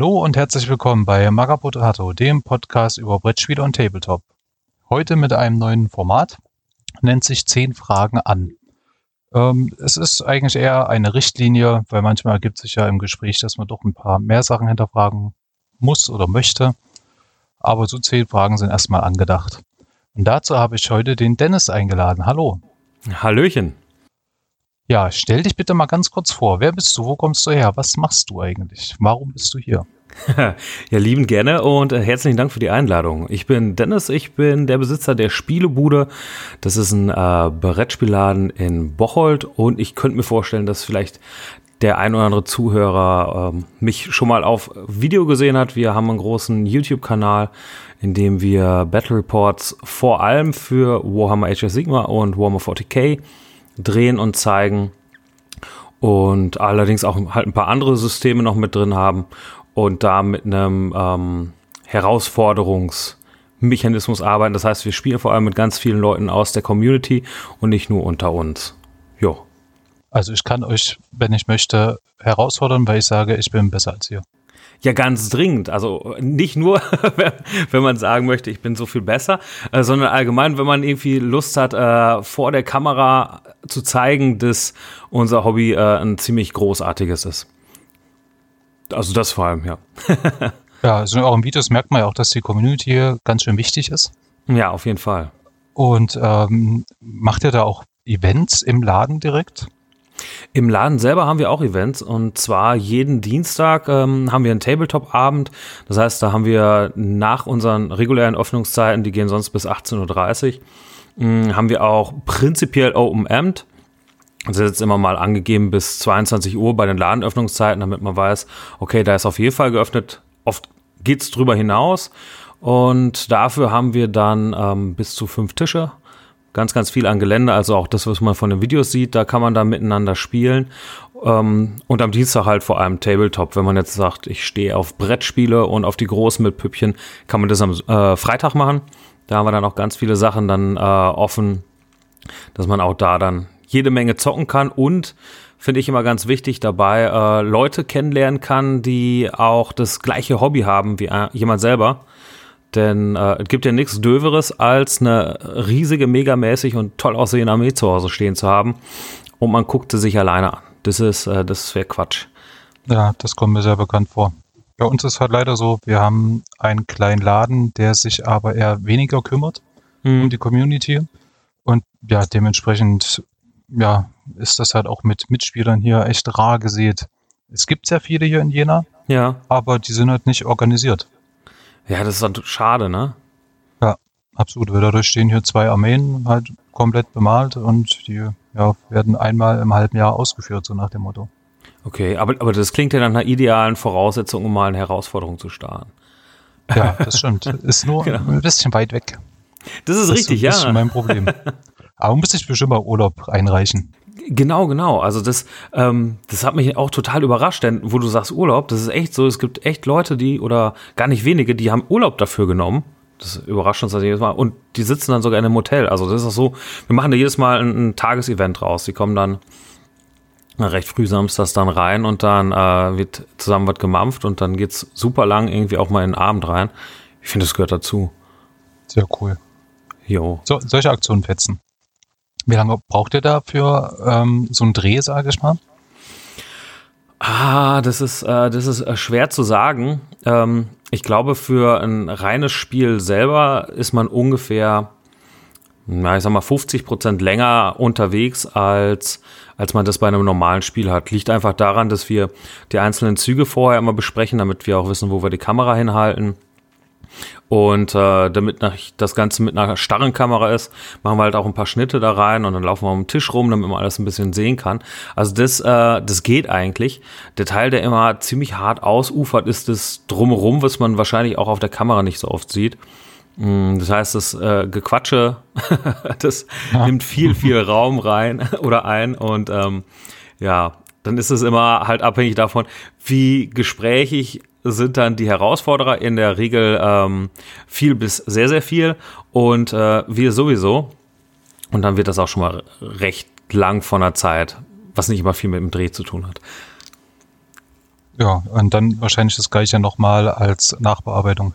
Hallo und herzlich willkommen bei Magapotato, dem Podcast über Brettspiele und Tabletop. Heute mit einem neuen Format, nennt sich 10 Fragen an. Ähm, es ist eigentlich eher eine Richtlinie, weil manchmal ergibt sich ja im Gespräch, dass man doch ein paar mehr Sachen hinterfragen muss oder möchte. Aber so 10 Fragen sind erstmal angedacht. Und dazu habe ich heute den Dennis eingeladen. Hallo. Hallöchen. Ja, stell dich bitte mal ganz kurz vor. Wer bist du? Wo kommst du her? Was machst du eigentlich? Warum bist du hier? ja, lieben gerne und äh, herzlichen Dank für die Einladung. Ich bin Dennis, ich bin der Besitzer der Spielebude. Das ist ein äh, Brettspielladen in Bocholt und ich könnte mir vorstellen, dass vielleicht der ein oder andere Zuhörer ähm, mich schon mal auf Video gesehen hat. Wir haben einen großen YouTube-Kanal, in dem wir Battle Reports vor allem für Warhammer of Sigma und Warhammer 40k drehen und zeigen und allerdings auch halt ein paar andere Systeme noch mit drin haben und da mit einem ähm, Herausforderungsmechanismus arbeiten. Das heißt, wir spielen vor allem mit ganz vielen Leuten aus der Community und nicht nur unter uns. Jo. Also ich kann euch, wenn ich möchte, herausfordern, weil ich sage, ich bin besser als ihr. Ja, ganz dringend. Also nicht nur, wenn man sagen möchte, ich bin so viel besser, äh, sondern allgemein, wenn man irgendwie Lust hat, äh, vor der Kamera zu zeigen, dass unser Hobby äh, ein ziemlich großartiges ist. Also das vor allem, ja. ja, also in euren Videos merkt man ja auch, dass die Community hier ganz schön wichtig ist. Ja, auf jeden Fall. Und ähm, macht ihr da auch Events im Laden direkt? Im Laden selber haben wir auch Events und zwar jeden Dienstag ähm, haben wir einen Tabletop-Abend. Das heißt, da haben wir nach unseren regulären Öffnungszeiten, die gehen sonst bis 18.30 Uhr, ähm, haben wir auch prinzipiell Open Amt. Das ist jetzt immer mal angegeben bis 22 Uhr bei den Ladenöffnungszeiten, damit man weiß, okay, da ist auf jeden Fall geöffnet. Oft geht es drüber hinaus. Und dafür haben wir dann ähm, bis zu fünf Tische ganz, ganz viel an Gelände, also auch das, was man von den Videos sieht, da kann man da miteinander spielen. Ähm, und am Dienstag halt vor allem Tabletop. Wenn man jetzt sagt, ich stehe auf Brettspiele und auf die Großen mit Püppchen, kann man das am äh, Freitag machen. Da haben wir dann auch ganz viele Sachen dann äh, offen, dass man auch da dann jede Menge zocken kann und finde ich immer ganz wichtig dabei, äh, Leute kennenlernen kann, die auch das gleiche Hobby haben wie äh, jemand selber. Denn äh, es gibt ja nichts Döveres, als eine riesige, megamäßig und toll aussehende Armee zu Hause stehen zu haben. Und man guckt sie sich alleine an. Das ist, äh, das wäre Quatsch. Ja, das kommt mir sehr bekannt vor. Bei uns ist halt leider so, wir haben einen kleinen Laden, der sich aber eher weniger kümmert hm. um die Community. Und ja, dementsprechend, ja, ist das halt auch mit Mitspielern hier echt rar gesät. Es gibt sehr viele hier in Jena, ja. aber die sind halt nicht organisiert. Ja, das ist dann schade, ne? Ja, absolut. Weil dadurch stehen hier zwei Armeen halt komplett bemalt und die ja, werden einmal im halben Jahr ausgeführt, so nach dem Motto. Okay, aber, aber das klingt ja nach einer idealen Voraussetzung, um mal eine Herausforderung zu starten. Ja, das stimmt. Ist nur genau. ein bisschen weit weg. Das ist das richtig, ist ja. Das ist mein Problem. Aber muss ich bestimmt mal Urlaub einreichen. Genau, genau. Also das, ähm, das hat mich auch total überrascht, denn wo du sagst Urlaub, das ist echt so, es gibt echt Leute, die, oder gar nicht wenige, die haben Urlaub dafür genommen. Das überrascht uns das jedes Mal. Und die sitzen dann sogar in einem Hotel. Also das ist auch so, wir machen da jedes Mal ein, ein Tagesevent raus. Die kommen dann recht früh samstags dann rein und dann äh, wird zusammen was gemampft und dann geht's super lang irgendwie auch mal in den Abend rein. Ich finde, das gehört dazu. Sehr cool. Jo. So, solche Aktionen fetzen. Wie lange braucht ihr da für ähm, so einen Dreh, sage ich mal? Ah, das ist, äh, das ist äh, schwer zu sagen. Ähm, ich glaube, für ein reines Spiel selber ist man ungefähr, na, ich sag mal, 50 Prozent länger unterwegs, als, als man das bei einem normalen Spiel hat. Liegt einfach daran, dass wir die einzelnen Züge vorher immer besprechen, damit wir auch wissen, wo wir die Kamera hinhalten und äh, damit das Ganze mit einer starren Kamera ist, machen wir halt auch ein paar Schnitte da rein und dann laufen wir um den Tisch rum, damit man alles ein bisschen sehen kann. Also das, äh, das geht eigentlich. Der Teil, der immer ziemlich hart ausufert, ist das drumherum, was man wahrscheinlich auch auf der Kamera nicht so oft sieht. Mm, das heißt, das äh, Gequatsche, das ja. nimmt viel, viel Raum rein oder ein und ähm, ja, dann ist es immer halt abhängig davon, wie gesprächig sind dann die Herausforderer in der Regel ähm, viel bis sehr, sehr viel und äh, wir sowieso. Und dann wird das auch schon mal recht lang von der Zeit, was nicht immer viel mit dem Dreh zu tun hat. Ja, und dann wahrscheinlich das gleiche nochmal als Nachbearbeitung.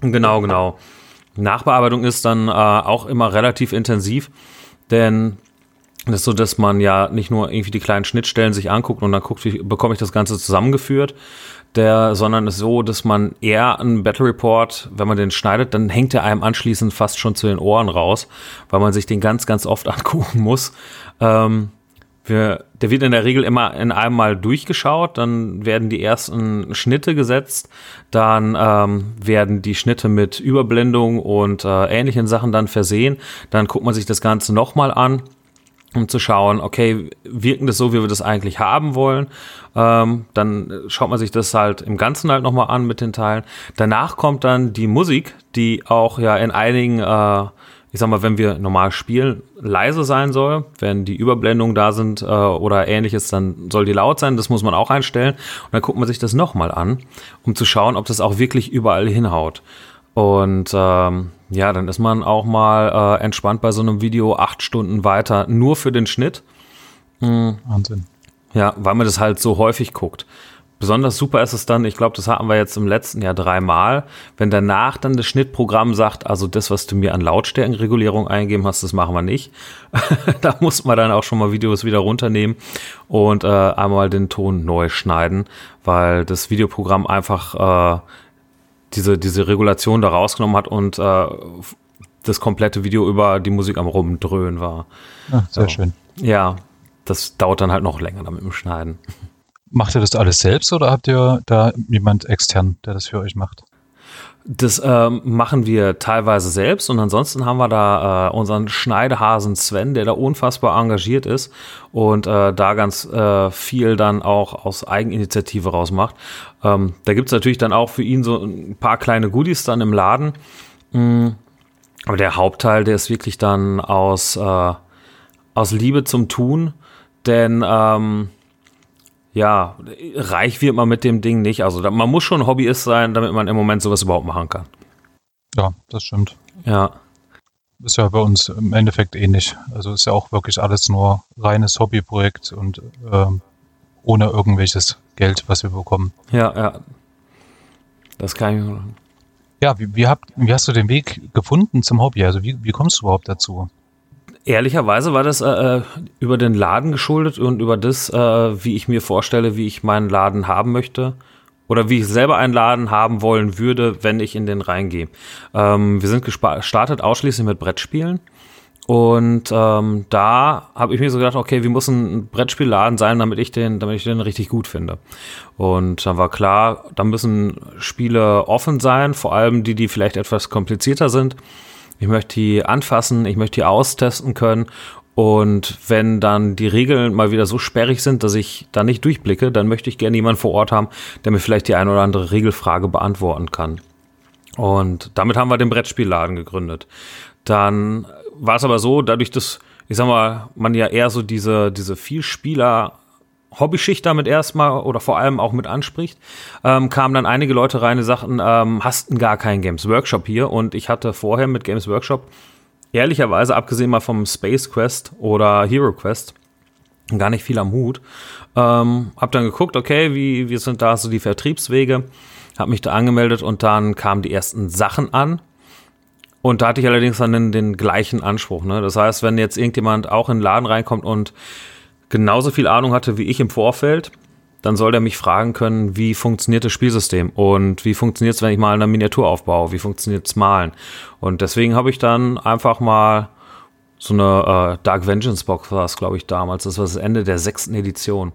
Genau, genau. Nachbearbeitung ist dann äh, auch immer relativ intensiv, denn das ist so, dass man ja nicht nur irgendwie die kleinen Schnittstellen sich anguckt und dann guckt, wie bekomme ich das Ganze zusammengeführt, der, sondern es ist so, dass man eher einen Battle Report, wenn man den schneidet, dann hängt er einem anschließend fast schon zu den Ohren raus, weil man sich den ganz, ganz oft angucken muss. Ähm, wir, der wird in der Regel immer in einem Mal durchgeschaut, dann werden die ersten Schnitte gesetzt, dann ähm, werden die Schnitte mit Überblendung und äh, ähnlichen Sachen dann versehen, dann guckt man sich das Ganze nochmal an um zu schauen, okay, wirken das so, wie wir das eigentlich haben wollen. Ähm, dann schaut man sich das halt im Ganzen halt nochmal an mit den Teilen. Danach kommt dann die Musik, die auch ja in einigen äh, ich sag mal, wenn wir normal spielen, leise sein soll. Wenn die Überblendungen da sind äh, oder ähnliches, dann soll die laut sein. Das muss man auch einstellen. Und dann guckt man sich das nochmal an, um zu schauen, ob das auch wirklich überall hinhaut. Und ähm, ja, dann ist man auch mal äh, entspannt bei so einem Video acht Stunden weiter, nur für den Schnitt. Mhm. Wahnsinn. Ja, weil man das halt so häufig guckt. Besonders super ist es dann, ich glaube, das hatten wir jetzt im letzten Jahr dreimal, wenn danach dann das Schnittprogramm sagt, also das, was du mir an Lautstärkenregulierung eingegeben hast, das machen wir nicht. da muss man dann auch schon mal Videos wieder runternehmen und äh, einmal den Ton neu schneiden, weil das Videoprogramm einfach äh, diese, diese Regulation da rausgenommen hat und äh, das komplette Video über die Musik am Rumdröhnen war. Ja, sehr so. schön. Ja, das dauert dann halt noch länger damit im Schneiden. Macht ihr das alles selbst oder habt ihr da jemand extern, der das für euch macht? Das ähm, machen wir teilweise selbst und ansonsten haben wir da äh, unseren Schneidehasen Sven, der da unfassbar engagiert ist und äh, da ganz äh, viel dann auch aus Eigeninitiative rausmacht. Ähm, da gibt's natürlich dann auch für ihn so ein paar kleine Goodies dann im Laden. Mhm. Aber der Hauptteil, der ist wirklich dann aus, äh, aus Liebe zum Tun, denn ähm, ja, reich wird man mit dem Ding nicht. Also da, man muss schon Hobbyist sein, damit man im Moment sowas überhaupt machen kann. Ja, das stimmt. Ja. Ist ja bei uns im Endeffekt ähnlich. Also ist ja auch wirklich alles nur reines Hobbyprojekt und ähm, ohne irgendwelches Geld, was wir bekommen. Ja, ja. Das kann ich. Ja, wie, wie, habt, wie hast du den Weg gefunden zum Hobby? Also wie, wie kommst du überhaupt dazu? Ehrlicherweise war das äh, äh, über den Laden geschuldet und über das, äh, wie ich mir vorstelle, wie ich meinen Laden haben möchte. Oder wie ich selber einen Laden haben wollen würde, wenn ich in den reingehe. Ähm, wir sind gestartet ausschließlich mit Brettspielen. Und ähm, da habe ich mir so gedacht, okay, wie muss ein Brettspielladen sein, damit ich den, damit ich den richtig gut finde. Und dann war klar, da müssen Spiele offen sein, vor allem die, die vielleicht etwas komplizierter sind. Ich möchte die anfassen, ich möchte die austesten können. Und wenn dann die Regeln mal wieder so sperrig sind, dass ich da nicht durchblicke, dann möchte ich gerne jemanden vor Ort haben, der mir vielleicht die eine oder andere Regelfrage beantworten kann. Und damit haben wir den Brettspielladen gegründet. Dann war es aber so, dadurch, dass, ich sag mal, man ja eher so diese, diese Vielspieler Hobbyschicht damit erstmal oder vor allem auch mit anspricht, ähm, kamen dann einige Leute rein, die sagten, ähm, hast gar keinen Games Workshop hier und ich hatte vorher mit Games Workshop ehrlicherweise, abgesehen mal vom Space Quest oder Hero Quest, gar nicht viel am Hut. Ähm, hab dann geguckt, okay, wie, wie sind da so die Vertriebswege, hab mich da angemeldet und dann kamen die ersten Sachen an. Und da hatte ich allerdings dann den, den gleichen Anspruch. Ne? Das heißt, wenn jetzt irgendjemand auch in den Laden reinkommt und genauso viel Ahnung hatte wie ich im Vorfeld, dann soll der mich fragen können, wie funktioniert das Spielsystem und wie funktioniert es, wenn ich mal eine Miniatur aufbaue, wie funktioniert es Malen. Und deswegen habe ich dann einfach mal so eine äh, Dark Vengeance Box war es, glaube ich, damals. Das war das Ende der sechsten Edition.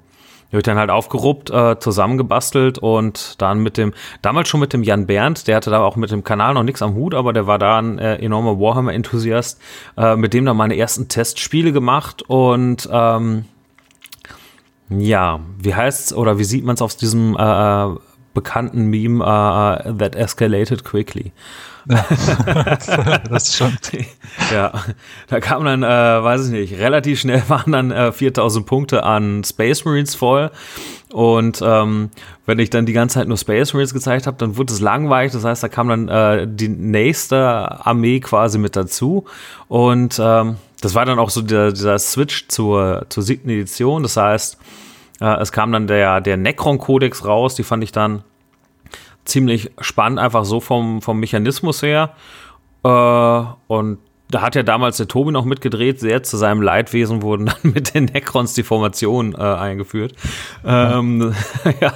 Habe ich dann halt aufgeruppt, äh, zusammengebastelt und dann mit dem, damals schon mit dem Jan Berndt, der hatte da auch mit dem Kanal noch nichts am Hut, aber der war da ein äh, enormer Warhammer-Enthusiast, äh, mit dem dann meine ersten Testspiele gemacht und ähm, ja, wie heißt's oder wie sieht man es auf diesem äh, äh bekannten Meme uh, that escalated quickly? das ist schon. ja, da kam dann, äh, weiß ich nicht, relativ schnell waren dann äh, 4000 Punkte an Space Marines voll. Und ähm, wenn ich dann die ganze Zeit nur Space Marines gezeigt habe, dann wurde es langweilig. Das heißt, da kam dann äh, die nächste Armee quasi mit dazu. Und ähm, das war dann auch so der, dieser Switch zur, zur siebten Edition. Das heißt, Äh, es kam dann der, der Necron-Kodex raus, die fand ich dann ziemlich spannend, einfach so vom, vom Mechanismus her. Äh, und da hat ja damals der Tobi noch mitgedreht, sehr zu seinem Leidwesen wurden dann mit den Necrons die Formation äh, eingeführt. Ähm, ja.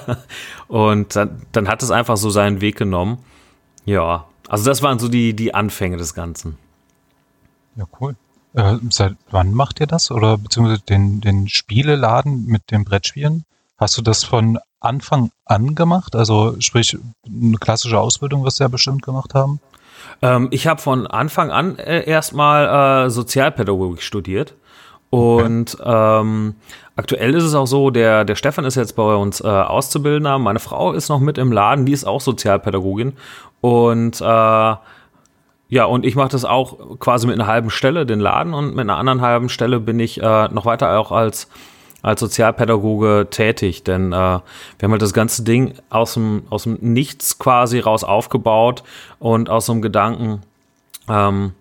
Und dann, dann hat es einfach so seinen Weg genommen. Ja, also das waren so die, die Anfänge des Ganzen. Ja, cool. Äh, seit wann macht ihr das? Oder beziehungsweise den, den Spieleladen mit den Brettspielen? Hast du das von Anfang an gemacht? Also sprich, eine klassische Ausbildung wirst du ja bestimmt gemacht haben. Ähm, ich habe von Anfang an äh, erstmal äh, Sozialpädagogik studiert. Und ähm, aktuell ist es auch so, der, der Stefan ist jetzt bei uns äh, Auszubildender, meine Frau ist noch mit im Laden, die ist auch Sozialpädagogin. Und äh, ja, und ich mache das auch quasi mit einer halben Stelle, den Laden, und mit einer anderen halben Stelle bin ich äh, noch weiter auch als, als Sozialpädagoge tätig. Denn äh, wir haben halt das ganze Ding aus dem, aus dem Nichts quasi raus aufgebaut und aus so einem Gedanken, ähm,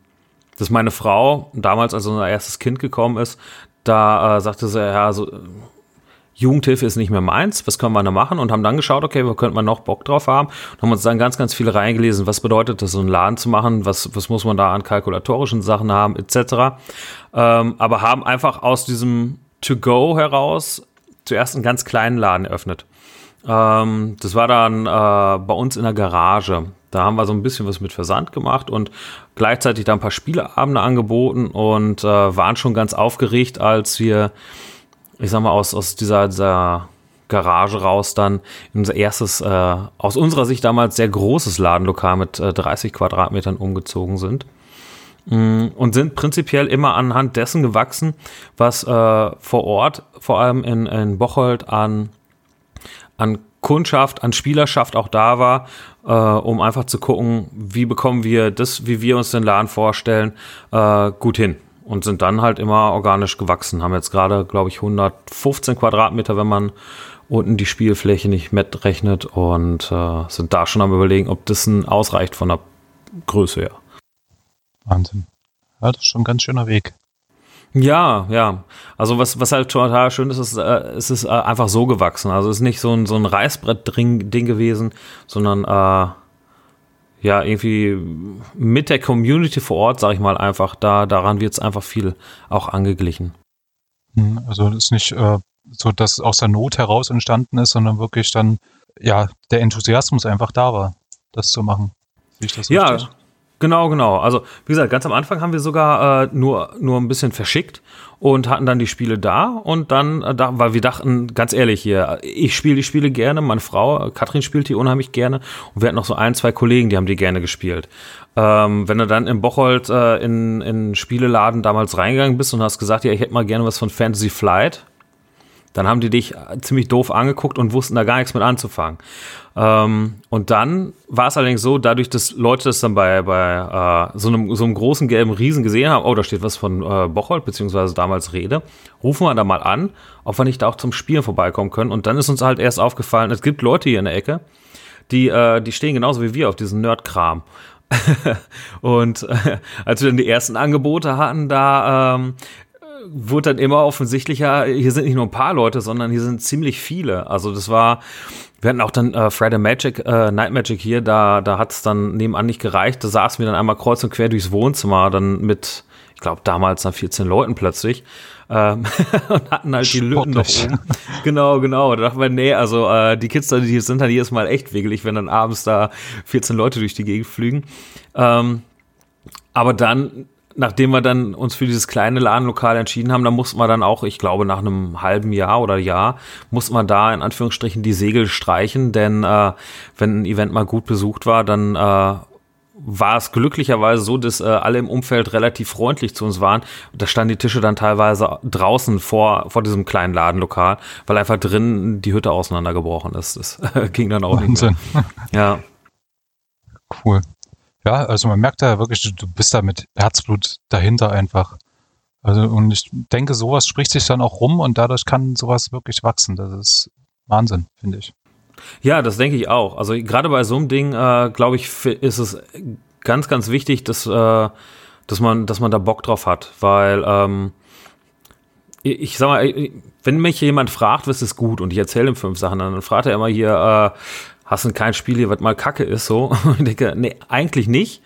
dass meine Frau damals, als unser erstes Kind gekommen ist, da äh, sagte sie, ja, so Jugendhilfe ist nicht mehr meins, was können wir da machen? Und haben dann geschaut, okay, wo könnte man noch Bock drauf haben? Und haben uns dann ganz, ganz viel reingelesen, was bedeutet das, so einen Laden zu machen, was, was muss man da an kalkulatorischen Sachen haben, etc. Ähm, aber haben einfach aus diesem To-Go heraus zuerst einen ganz kleinen Laden eröffnet. Ähm, das war dann äh, bei uns in der Garage. Da haben wir so ein bisschen was mit Versand gemacht und gleichzeitig da ein paar Spieleabende angeboten und äh, waren schon ganz aufgeregt, als wir ich sag mal, aus, aus dieser, dieser Garage raus dann unser erstes, äh, aus unserer Sicht damals sehr großes Ladenlokal mit äh, 30 Quadratmetern umgezogen sind. Mm, und sind prinzipiell immer anhand dessen gewachsen, was äh, vor Ort, vor allem in, in Bocholt, an, an Kundschaft, an Spielerschaft auch da war, äh, um einfach zu gucken, wie bekommen wir das, wie wir uns den Laden vorstellen, äh, gut hin und sind dann halt immer organisch gewachsen. Haben jetzt gerade, glaube ich, 115 Quadratmeter, wenn man unten die Spielfläche nicht mitrechnet und äh, sind da schon am überlegen, ob das ein ausreicht von der Größe her. Wahnsinn. Ja, das ist schon ein ganz schöner Weg. Ja, ja. Also was, was halt total schön ist, ist, äh, es ist äh, einfach so gewachsen. Also es ist nicht so ein, so ein Reißbrett-Ding gewesen, sondern äh, ja, irgendwie mit der Community vor Ort, sag ich mal einfach, da, daran wird es einfach viel auch angeglichen. Hm, also es ist nicht äh, so, dass es aus der Not heraus entstanden ist, sondern wirklich dann, ja, der Enthusiasmus einfach da war, das zu machen. Sehe ich das ja, richtig? Genau, genau. Also, wie gesagt, ganz am Anfang haben wir sogar äh, nur, nur ein bisschen verschickt und hatten dann die Spiele da und dann, äh, da, weil wir dachten, ganz ehrlich hier, ich spiele die Spiele gerne, meine Frau, Katrin spielt die unheimlich gerne und wir hatten noch so ein, zwei Kollegen, die haben die gerne gespielt. Ähm, wenn du dann in Bocholt äh, in, in Spieleladen damals reingegangen bist und hast gesagt, ja, ich hätte mal gerne was von Fantasy Flight, dann haben die dich ziemlich doof angeguckt und wussten da gar nichts mit anzufangen. Ähm, und dann war es allerdings so, dadurch, dass Leute das dann bei, bei äh, so, einem, so einem großen gelben Riesen gesehen haben, oh, da steht was von äh, Bocholt, beziehungsweise damals Rede, rufen wir da mal an, ob wir nicht da auch zum Spielen vorbeikommen können. Und dann ist uns halt erst aufgefallen, es gibt Leute hier in der Ecke, die, äh, die stehen genauso wie wir auf diesen Nerd-Kram. und äh, als wir dann die ersten Angebote hatten, da ähm, wurde dann immer offensichtlicher, hier sind nicht nur ein paar Leute, sondern hier sind ziemlich viele. Also das war, wir hatten auch dann äh, Friday Magic, äh, Night Magic hier, da, da hat es dann nebenan nicht gereicht. Da saßen wir dann einmal kreuz und quer durchs Wohnzimmer, dann mit, ich glaube, damals dann 14 Leuten plötzlich. Ähm, und hatten halt die Lücken noch oben. Genau, genau. Da dachten wir, nee, also äh, die Kids, die sind dann jedes Mal echt wiggelig, wenn dann abends da 14 Leute durch die Gegend flügen. Ähm, aber dann nachdem wir dann uns für dieses kleine Ladenlokal entschieden haben, da mussten wir dann auch, ich glaube, nach einem halben Jahr oder Jahr, mussten wir da in Anführungsstrichen die Segel streichen, denn äh, wenn ein Event mal gut besucht war, dann äh, war es glücklicherweise so, dass äh, alle im Umfeld relativ freundlich zu uns waren. Da standen die Tische dann teilweise draußen vor, vor diesem kleinen Ladenlokal, weil einfach drin die Hütte auseinandergebrochen ist. Das ging dann auch Wahnsinn. nicht mehr. Ja. Cool. Ja, also man merkt da wirklich, du bist da mit Herzblut dahinter einfach. Also und ich denke, sowas spricht sich dann auch rum und dadurch kann sowas wirklich wachsen. Das ist Wahnsinn, finde ich. Ja, das denke ich auch. Also gerade bei so einem Ding, äh, glaube ich, ist es ganz, ganz wichtig, dass, äh, dass, man, dass man da Bock drauf hat, weil ähm, ich sag mal, wenn mich jemand fragt, was ist gut und ich erzähle ihm fünf Sachen, dann fragt er immer hier, äh, hast du kein Spiel hier, was mal Kacke ist, so. Und ich denke, nee, eigentlich nicht.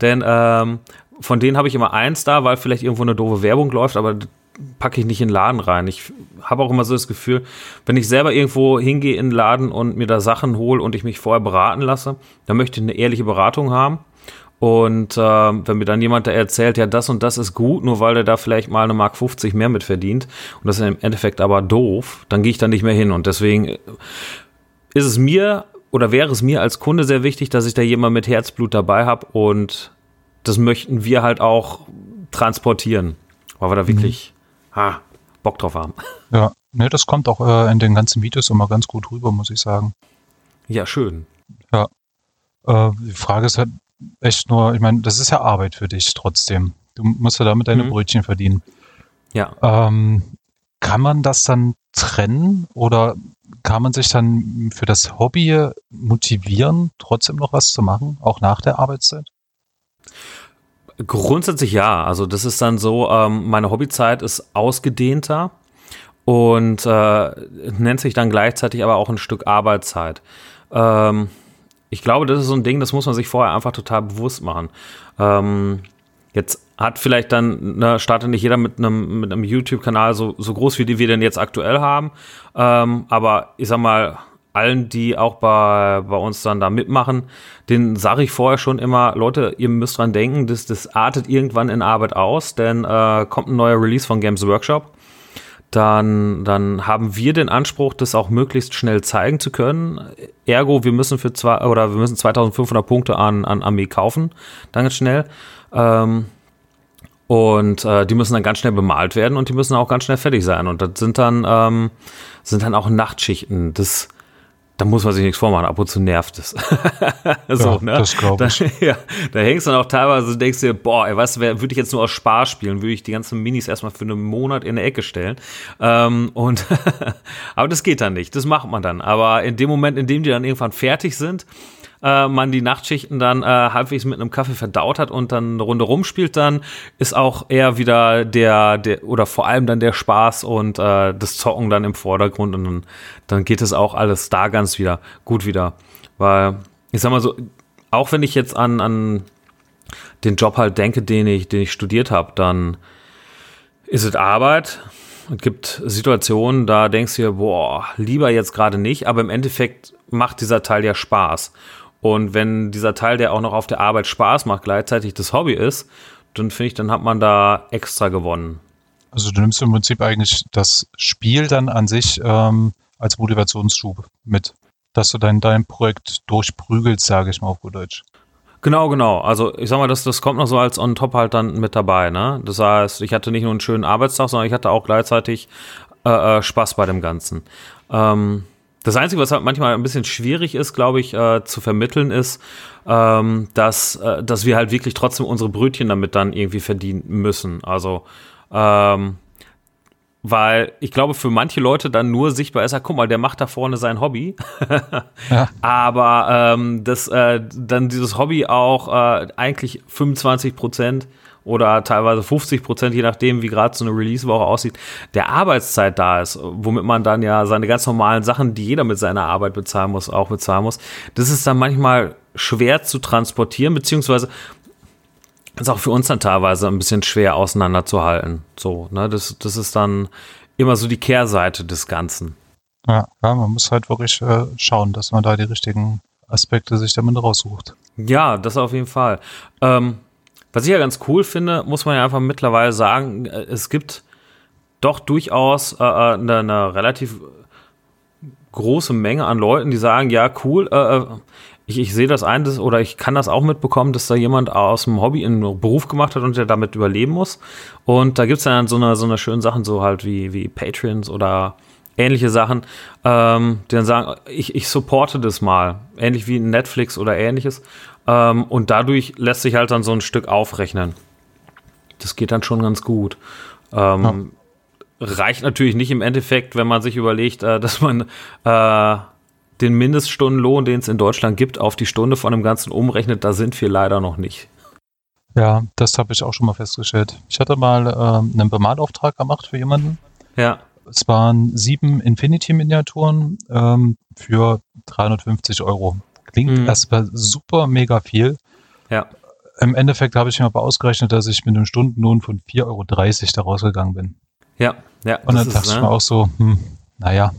Denn ähm, von denen habe ich immer eins da, weil vielleicht irgendwo eine doofe Werbung läuft, aber packe ich nicht in den Laden rein. Ich habe auch immer so das Gefühl, wenn ich selber irgendwo hingehe in den Laden und mir da Sachen hole und ich mich vorher beraten lasse, dann möchte ich eine ehrliche Beratung haben. Und äh, wenn mir dann jemand da erzählt, ja, das und das ist gut, nur weil der da vielleicht mal eine Mark 50 mehr mit verdient und das ist im Endeffekt aber doof, dann gehe ich da nicht mehr hin. Und deswegen ist es mir oder wäre es mir als Kunde sehr wichtig, dass ich da jemand mit Herzblut dabei habe und das möchten wir halt auch transportieren, weil wir da wirklich mhm. ha, Bock drauf haben. Ja, ne, das kommt auch äh, in den ganzen Videos immer ganz gut rüber, muss ich sagen. Ja, schön. Ja. Äh, die Frage ist halt, echt nur, ich meine, das ist ja Arbeit für dich trotzdem. Du musst ja damit deine mhm. Brötchen verdienen. Ja. Ähm, kann man das dann trennen oder kann man sich dann für das Hobby motivieren, trotzdem noch was zu machen, auch nach der Arbeitszeit? Grundsätzlich ja. Also das ist dann so, ähm, meine Hobbyzeit ist ausgedehnter und äh, nennt sich dann gleichzeitig aber auch ein Stück Arbeitszeit. Ähm, ich glaube, das ist so ein Ding, das muss man sich vorher einfach total bewusst machen. Ähm, jetzt hat vielleicht dann, ne, startet nicht jeder mit einem, mit YouTube-Kanal so, so groß, wie die wir denn jetzt aktuell haben. Ähm, aber ich sag mal, allen, die auch bei, bei uns dann da mitmachen, den sage ich vorher schon immer, Leute, ihr müsst dran denken, das, das artet irgendwann in Arbeit aus, denn äh, kommt ein neuer Release von Games Workshop dann, dann haben wir den Anspruch, das auch möglichst schnell zeigen zu können. Ergo, wir müssen für zwei oder wir müssen 2500 Punkte an, an Armee kaufen, dann ganz schnell. Ähm, und äh, die müssen dann ganz schnell bemalt werden und die müssen auch ganz schnell fertig sein. Und das sind dann, ähm, sind dann auch Nachtschichten. Das, da muss man sich nichts vormachen, ab und zu nervt es. so, ja, ne? Das glaube ich. Da, ja, da hängst du dann auch teilweise und denkst dir, boah, ey, weißt du, würde ich jetzt nur aus Spaß spielen, würde ich die ganzen Minis erstmal für einen Monat in der Ecke stellen. Ähm, und aber das geht dann nicht, das macht man dann. Aber in dem Moment, in dem die dann irgendwann fertig sind, äh, man die Nachtschichten dann äh, halbwegs mit einem Kaffee verdaut hat und dann eine Runde rumspielt, dann ist auch eher wieder der, der oder vor allem dann der Spaß und äh, das Zocken dann im Vordergrund und dann, dann geht es auch alles da ganz wieder gut wieder. Weil, ich sag mal so, auch wenn ich jetzt an, an den Job halt denke, den ich, den ich studiert habe, dann ist es Arbeit. Es gibt Situationen, da denkst du dir, boah, lieber jetzt gerade nicht, aber im Endeffekt macht dieser Teil ja Spaß. Und wenn dieser Teil, der auch noch auf der Arbeit Spaß macht, gleichzeitig das Hobby ist, dann finde ich, dann hat man da extra gewonnen. Also du nimmst im Prinzip eigentlich das Spiel dann an sich ähm, als Motivationsschub mit, dass du dein, dein Projekt durchprügelst, sage ich mal auf gut Deutsch. Genau, genau. Also ich sag mal, das, das kommt noch so als on top halt dann mit dabei. Ne? Das heißt, ich hatte nicht nur einen schönen Arbeitstag, sondern ich hatte auch gleichzeitig äh, äh Spaß bei dem Ganzen. Ähm, das Einzige, was halt manchmal ein bisschen schwierig ist, glaube ich, äh, zu vermitteln, ist, ähm, dass, äh, dass wir halt wirklich trotzdem unsere Brötchen damit dann irgendwie verdienen müssen. Also, ähm, weil ich glaube, für manche Leute dann nur sichtbar ist, ja, guck mal, der macht da vorne sein Hobby. ja. Aber ähm, das, äh, dann dieses Hobby auch äh, eigentlich 25 Prozent oder teilweise 50 Prozent, je nachdem, wie gerade so eine Release-Woche aussieht, der Arbeitszeit da ist, womit man dann ja seine ganz normalen Sachen, die jeder mit seiner Arbeit bezahlen muss, auch bezahlen muss. Das ist dann manchmal schwer zu transportieren, beziehungsweise ist auch für uns dann teilweise ein bisschen schwer auseinanderzuhalten. So, ne, das, das ist dann immer so die Kehrseite des Ganzen. Ja, ja man muss halt wirklich äh, schauen, dass man da die richtigen Aspekte sich damit raussucht. Ja, das auf jeden Fall. Ähm, was ich ja ganz cool finde, muss man ja einfach mittlerweile sagen, äh, es gibt doch durchaus äh, äh, eine, eine, relativ große Menge an Leuten, die sagen, ja, cool, äh, äh ich, ich sehe das ein, das, oder ich kann das auch mitbekommen, dass da jemand aus dem Hobby einen Beruf gemacht hat und der damit überleben muss. Und da gibt es dann so eine, so eine schönen Sachen, so halt wie, wie Patreons oder ähnliche Sachen, ähm, die dann sagen, ich, ich supporte das mal, ähnlich wie Netflix oder ähnliches. Ähm, und dadurch lässt sich halt dann so ein Stück aufrechnen. Das geht dann schon ganz gut. Ähm, ja. Reicht natürlich nicht im Endeffekt, wenn man sich überlegt, äh, dass man äh, den Mindeststundenlohn, den es in Deutschland gibt, auf die Stunde von dem Ganzen umrechnet. Da sind wir leider noch nicht. Ja, das habe ich auch schon mal festgestellt. Ich hatte mal äh, einen Bemalauftrag gemacht für jemanden Ja. Es waren sieben Infinity-Miniaturen ähm, für 350 Euro. Klingt Mhm. erstmal super mega viel. Ja. Im Endeffekt habe ich mir aber ausgerechnet, dass ich mit einem Stundenlohn von 4,30 Euro da rausgegangen bin. Ja, ja. Und dann das dachte ist, ich ne? mir auch so, hm, naja,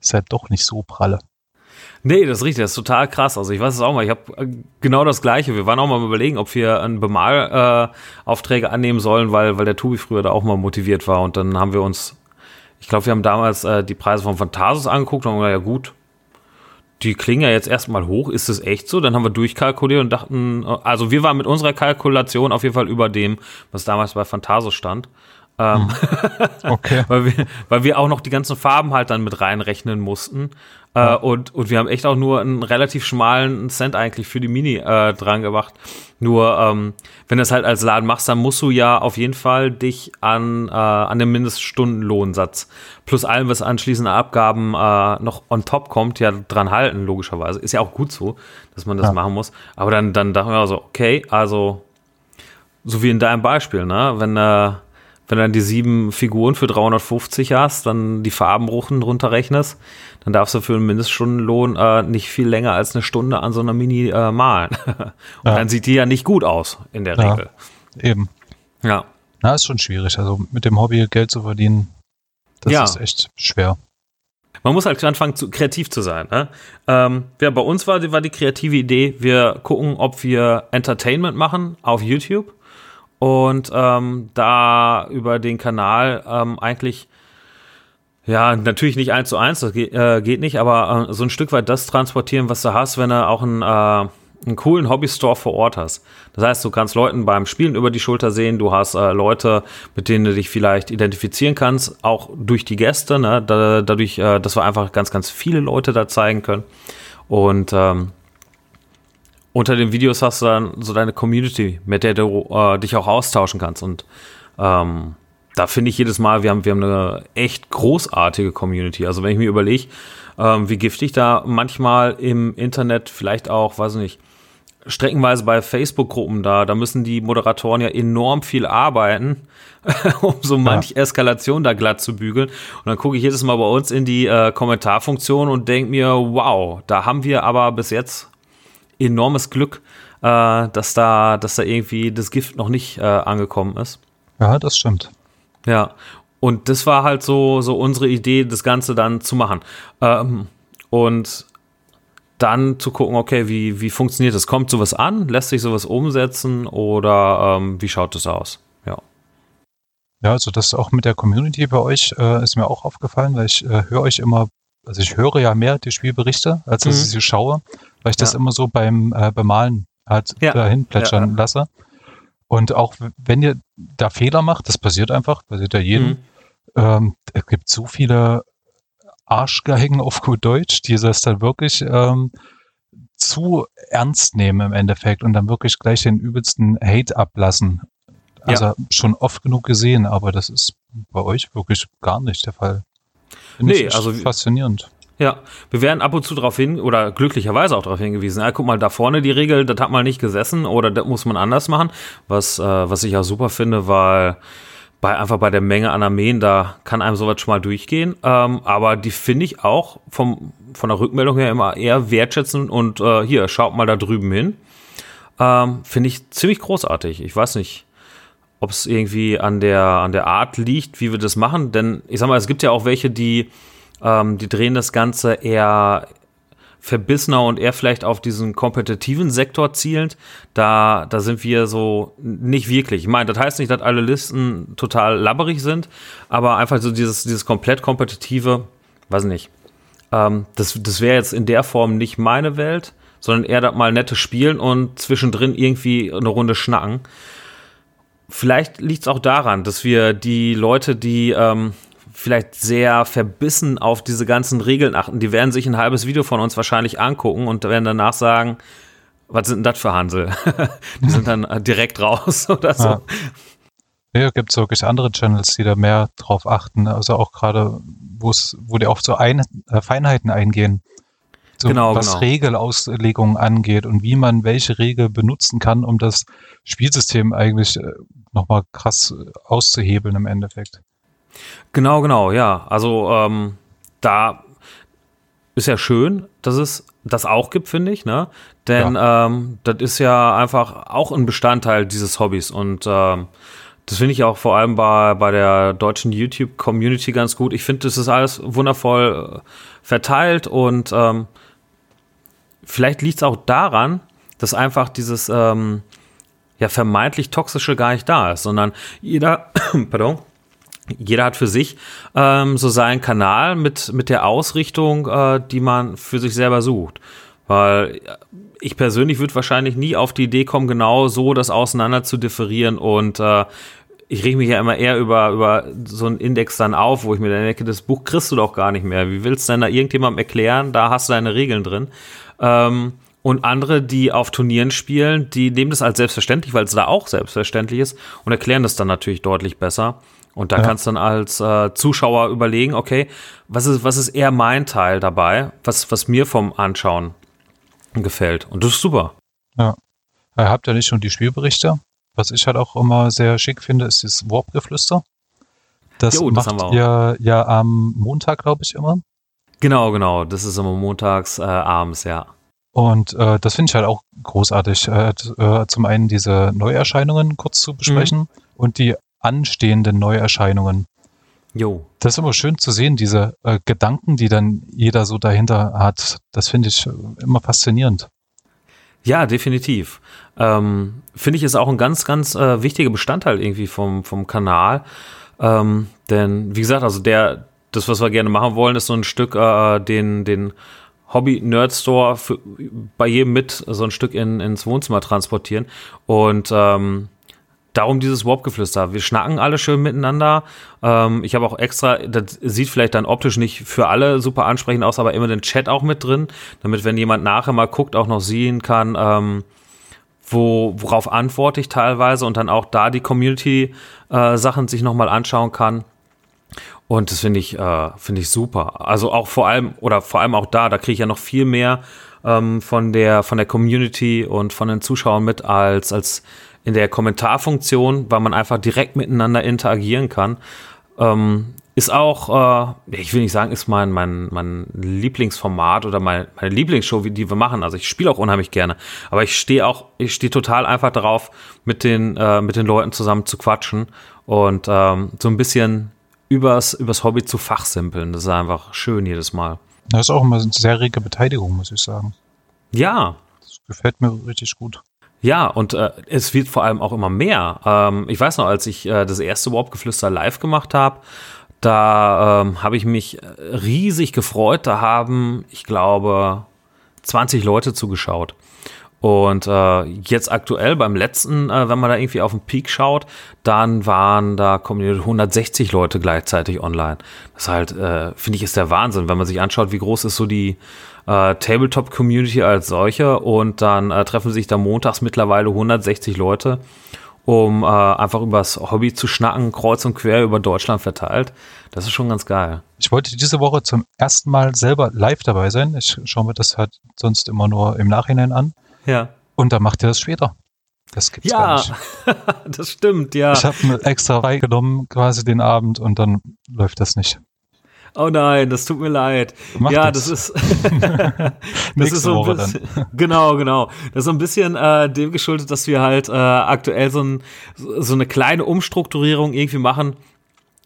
ist halt doch nicht so pralle. Nee, das ist richtig, das ist total krass. Also ich weiß es auch mal, ich habe äh, genau das Gleiche. Wir waren auch mal überlegen, ob wir einen Bemalaufträge äh, Aufträge annehmen sollen, weil, weil der Tobi früher da auch mal motiviert war. Und dann haben wir uns, ich glaube, wir haben damals äh, die Preise von Phantasus angeguckt und haben gesagt, ja gut, die klingen ja jetzt erstmal hoch. Ist das echt so? Dann haben wir durchkalkuliert und dachten, äh, also wir waren mit unserer Kalkulation auf jeden Fall über dem, was damals bei Phantasus stand. Ähm, Okay. weil wir, weil wir auch noch die ganzen Farben halt dann mit reinrechnen mussten. Äh, und, und wir haben echt auch nur einen relativ schmalen Cent eigentlich für die Mini äh, dran gemacht. Nur, ähm, wenn du das halt als Laden machst, dann musst du ja auf jeden Fall dich an, äh, an den Mindeststundenlohnsatz plus allem, was anschließende Abgaben äh, noch on top kommt, ja dran halten, logischerweise. Ist ja auch gut so, dass man das Ja. machen muss. Aber dann, dann dachten wir so, okay, also so wie in deinem Beispiel, ne? Wenn, äh, wenn du dann die sieben Figuren für 350 hast, dann die Farbenruchen runterrechnest, dann darfst du für einen Mindeststundenlohn äh, nicht viel länger als eine Stunde an so einer Mini äh, malen. Und Ja. dann sieht die ja nicht gut aus, in der Ja. Regel. Eben. Ja. Na, ist schon schwierig. Also mit dem Hobby Geld zu verdienen, das Ja. ist echt schwer. Man muss halt anfangen, zu, kreativ zu sein. Ne? Ähm, ja, bei uns war, die- war die kreative Idee, wir gucken, ob wir Entertainment machen auf YouTube und ähm, da über den Kanal ähm, eigentlich, ja, natürlich nicht eins zu eins, das geht, äh, geht nicht, aber äh, so ein Stück weit das transportieren, was du hast, wenn du auch einen, äh, einen coolen Hobby-Store vor Ort hast. Das heißt, du kannst Leuten beim Spielen über die Schulter sehen, du hast äh, Leute, mit denen du dich vielleicht identifizieren kannst, auch durch die Gäste, ne? da, dadurch, äh, dass wir einfach ganz, ganz viele Leute da zeigen können. Und ähm, unter den Videos hast du dann so deine Community, mit der du äh, dich auch austauschen kannst. Und ähm, da finde ich jedes Mal, wir haben, wir haben eine echt großartige Community. Also wenn ich mir überlege, ähm, wie giftig da manchmal im Internet vielleicht auch, weiß nicht, streckenweise bei Facebook-Gruppen da, da müssen die Moderatoren ja enorm viel arbeiten, um so manch Eskalation da glatt zu bügeln. Und dann gucke ich jedes Mal bei uns in die äh, Kommentarfunktion und denke mir, wow, da haben wir aber bis jetzt enormes Glück, äh, dass da, dass da irgendwie das Gift noch nicht äh, angekommen ist. Ja, das stimmt. Ja, und das war halt so, so unsere Idee, das Ganze dann zu machen. Ähm, und dann zu gucken, okay, wie, wie funktioniert das? Kommt sowas an? Lässt sich sowas umsetzen? Oder ähm, wie schaut das aus? Ja. Ja, also das auch mit der Community bei euch äh, ist mir auch aufgefallen, weil ich äh, höre euch immer, also ich höre ja mehr die Spielberichte, als dass Mhm. ich sie schaue, weil ich das Ja. immer so beim äh, Bemalen halt Ja. dahin plätschern Ja, ja. lasse. Und auch wenn ihr da Fehler macht, das passiert einfach, passiert ja jedem, Mhm. ähm, es gibt so viele Arschgeigen auf gut Deutsch, die das dann wirklich ähm, zu ernst nehmen im Endeffekt und dann wirklich gleich den übelsten Hate ablassen. Also schon oft genug gesehen, aber das ist bei euch wirklich gar nicht der Fall. Finde Nee, also- faszinierend. Ja, wir werden ab und zu darauf hin, oder glücklicherweise auch darauf hingewiesen, ja, guck mal, da vorne die Regel, das hat mal nicht gesessen oder das muss man anders machen, was, äh, was ich auch super finde, weil bei einfach bei der Menge an Armeen, da kann einem sowas schon mal durchgehen, ähm, aber die finde ich auch vom, von der Rückmeldung her immer eher wertschätzend und äh, hier, schaut mal da drüben hin, ähm, finde ich ziemlich großartig. Ich weiß nicht, ob es irgendwie an der, an der Art liegt, wie wir das machen, denn ich sag mal, es gibt ja auch welche, die ähm, die drehen das Ganze eher verbissener und eher vielleicht auf diesen kompetitiven Sektor zielend. Da, da sind wir so nicht wirklich. Ich meine, das heißt nicht, dass alle Listen total labberig sind, aber einfach so dieses, dieses komplett kompetitive, weiß nicht. Ähm, das das wäre jetzt in der Form nicht meine Welt, sondern eher das mal nette Spielen und zwischendrin irgendwie eine Runde schnacken. Vielleicht liegt es auch daran, dass wir die Leute, die ähm, vielleicht sehr verbissen auf diese ganzen Regeln achten, die werden sich ein halbes Video von uns wahrscheinlich angucken und werden danach sagen, was sind denn das für Hansel? die sind dann direkt raus oder so. Ja. Ja, gibt es wirklich andere Channels, die da mehr drauf achten. Also auch gerade, wo die auf so ein, äh, Feinheiten eingehen. So, Genau, was genau. Regelauslegungen angeht und wie man welche Regel benutzen kann, um das Spielsystem eigentlich äh, nochmal krass äh, auszuhebeln im Endeffekt. Genau, genau, ja. Also ähm, da ist ja schön, dass es das auch gibt, finde ich, ne? Denn ja. ähm, das ist ja einfach auch ein Bestandteil dieses Hobbys und ähm, das finde ich auch vor allem bei, bei der deutschen YouTube-Community ganz gut. Ich finde, das ist alles wundervoll äh, verteilt und ähm, vielleicht liegt es auch daran, dass einfach dieses ähm, ja vermeintlich toxische gar nicht da ist, sondern jeder, pardon, jeder hat für sich ähm, so seinen Kanal mit, mit der Ausrichtung, äh, die man für sich selber sucht. Weil ich persönlich würde wahrscheinlich nie auf die Idee kommen, genau so das auseinander zu differieren und äh, ich reg mich ja immer eher über, über so einen Index dann auf, wo ich mir dann denke, das Buch kriegst du doch gar nicht mehr. Wie willst du denn da irgendjemandem erklären? Da hast du deine Regeln drin. Ähm, und andere, die auf Turnieren spielen, die nehmen das als selbstverständlich, weil es da auch selbstverständlich ist und erklären das dann natürlich deutlich besser. Und da ja. kannst du dann als äh, Zuschauer überlegen, okay, was ist, was ist eher mein Teil dabei, was, was mir vom Anschauen gefällt. Und das ist super. Ja. Ihr habt ja nicht schon die Spielberichte. Was ich halt auch immer sehr schick finde, ist das Warp-Geflüster. Das, jo, das macht ihr ja am Montag, glaube ich, immer. Genau, genau. Das ist immer montags äh, abends, ja. Und äh, das finde ich halt auch großartig. Äh, äh, zum einen diese Neuerscheinungen kurz zu besprechen mhm. und die anstehenden Neuerscheinungen. Jo. Das ist immer schön zu sehen, diese äh, Gedanken, die dann jeder so dahinter hat. Das finde ich immer faszinierend. Ja, definitiv. Ähm, Finde ich ist auch ein ganz, ganz äh, wichtiger Bestandteil irgendwie vom, vom Kanal. Ähm, denn, wie gesagt, also der, das, was wir gerne machen wollen, ist so ein Stück äh, den, den Hobby-Nerd-Store bei jedem mit so ein Stück in, ins Wohnzimmer transportieren. Und ähm, darum dieses Warp-Geflüster. Wir schnacken alle schön miteinander. Ähm, ich habe auch extra, das sieht vielleicht dann optisch nicht für alle super ansprechend aus, aber immer den Chat auch mit drin, damit, wenn jemand nachher mal guckt, auch noch sehen kann, ähm, wo, worauf antworte ich teilweise und dann auch da die Community-Sachen äh, sich nochmal anschauen kann. Und das finde ich, äh, finde ich super. Also auch vor allem, oder vor allem auch da, da kriege ich ja noch viel mehr ähm, von der, von der Community und von den Zuschauern mit als, als in der Kommentarfunktion, weil man einfach direkt miteinander interagieren kann. Ähm, ist auch, äh, ich will nicht sagen, ist mein, mein, mein Lieblingsformat oder mein, meine Lieblingsshow, die wir machen. Also ich spiele auch unheimlich gerne. Aber ich stehe auch, ich stehe total einfach darauf, mit den, äh, mit den Leuten zusammen zu quatschen und ähm, so ein bisschen übers, übers Hobby zu fachsimpeln. Das ist einfach schön jedes Mal. Das ist auch immer eine sehr rege Beteiligung, muss ich sagen. Ja. Das gefällt mir richtig gut. Ja, und äh, es wird vor allem auch immer mehr. Ähm, ich weiß noch, als ich äh, das erste Warp-Geflüster live gemacht habe, da ähm, habe ich mich riesig gefreut. Da haben, ich glaube, 20 Leute zugeschaut. Und äh, jetzt aktuell beim letzten, äh, wenn man da irgendwie auf den Peak schaut, dann waren da kommen 160 Leute gleichzeitig online. Das halt, äh, finde ich, ist der Wahnsinn, wenn man sich anschaut, wie groß ist so die äh, Tabletop-Community als solche und dann äh, treffen sich da montags mittlerweile 160 Leute, um äh, einfach übers Hobby zu schnacken, kreuz und quer über Deutschland verteilt. Das ist schon ganz geil. Ich wollte diese Woche zum ersten Mal selber live dabei sein. Ich schaue mir das halt sonst immer nur im Nachhinein an. Ja. Und dann macht ihr das später. Das gibt's ja, gar nicht. das stimmt, ja. Ich habe mir extra freigenommen, quasi den Abend, und dann läuft das nicht. Oh nein, das tut mir leid. Mach ja, das, das ist das ist so ein bisschen, genau, genau. Das ist so ein bisschen äh, dem geschuldet, dass wir halt äh, aktuell so, ein, so eine kleine Umstrukturierung irgendwie machen.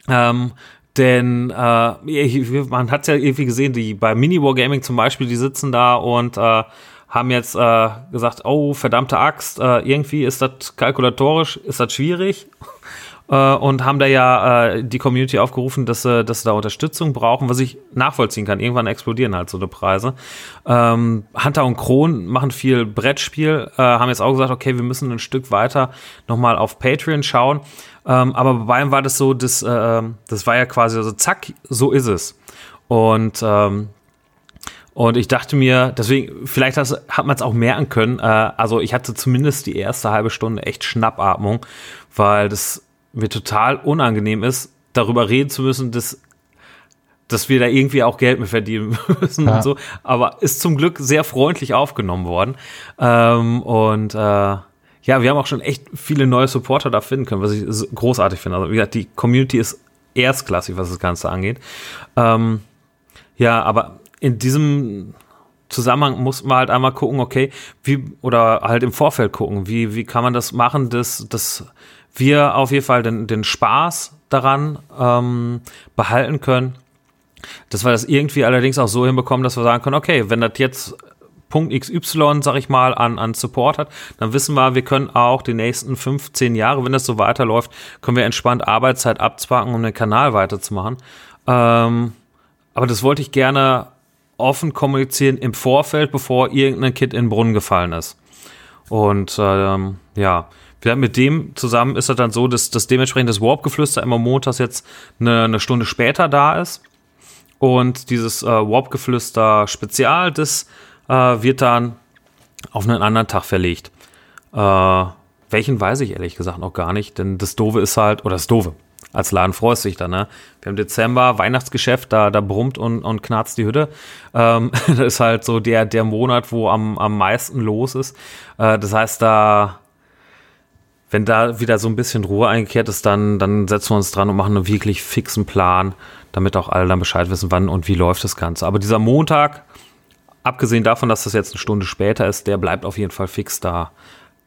Ähm, denn äh, man hat ja irgendwie gesehen, die bei Mini Wargaming zum Beispiel, die sitzen da und äh, haben jetzt äh, gesagt, oh, verdammte Axt, äh, irgendwie ist das kalkulatorisch, ist das schwierig. Äh, und haben da ja äh, die Community aufgerufen, dass, dass sie da Unterstützung brauchen, was ich nachvollziehen kann. Irgendwann explodieren halt so eine Preise. Ähm, Hunter und Kron machen viel Brettspiel, äh, haben jetzt auch gesagt, okay, wir müssen ein Stück weiter nochmal auf Patreon schauen. Ähm, aber bei beiden war das so, das, das war ja quasi so, zack, so ist es. Und ähm, und ich dachte mir, deswegen, vielleicht das, hat man es auch merken können. Äh, also ich hatte zumindest die erste halbe Stunde echt Schnappatmung, weil das mir total unangenehm ist, darüber reden zu müssen, dass, dass wir da irgendwie auch Geld mit verdienen müssen ja. und so. Aber ist zum Glück sehr freundlich aufgenommen worden. Ähm, und äh, ja, wir haben auch schon echt viele neue Supporter da finden können, was ich großartig finde. Also wie gesagt, die Community ist erstklassig, was das Ganze angeht. Ähm, ja, aber in diesem Zusammenhang muss man halt einmal gucken, okay, wie, oder halt im Vorfeld gucken, wie, wie kann man das machen, dass, dass wir auf jeden Fall den, den Spaß daran ähm, behalten können, dass wir das irgendwie allerdings auch so hinbekommen, dass wir sagen können, okay, wenn das jetzt Punkt XY, sag ich mal, an, an Support hat, dann wissen wir, wir können auch die nächsten 15 Jahre, wenn das so weiterläuft, können wir entspannt Arbeitszeit abzwacken, um den Kanal weiterzumachen. Ähm, aber das wollte ich gerne offen kommunizieren im Vorfeld, bevor irgendein Kind in den Brunnen gefallen ist. Und ähm, ja, mit dem zusammen ist es dann so, dass, dass dementsprechend das Warp-Geflüster immer montags jetzt eine, eine Stunde später da ist. Und dieses äh, Warp-Geflüster Spezial, das äh, wird dann auf einen anderen Tag verlegt. Äh, welchen weiß ich ehrlich gesagt noch gar nicht, denn das Dove ist halt, oder das Dove, als Laden freust dich dann, ne? Wir haben Dezember, Weihnachtsgeschäft, da, da brummt und, und knarzt die Hütte. Ähm, das ist halt so der, der Monat, wo am, am meisten los ist. Äh, das heißt, da, wenn da wieder so ein bisschen Ruhe eingekehrt ist, dann, dann setzen wir uns dran und machen einen wirklich fixen Plan, damit auch alle dann Bescheid wissen, wann und wie läuft das Ganze. Aber dieser Montag, abgesehen davon, dass das jetzt eine Stunde später ist, der bleibt auf jeden Fall fix da.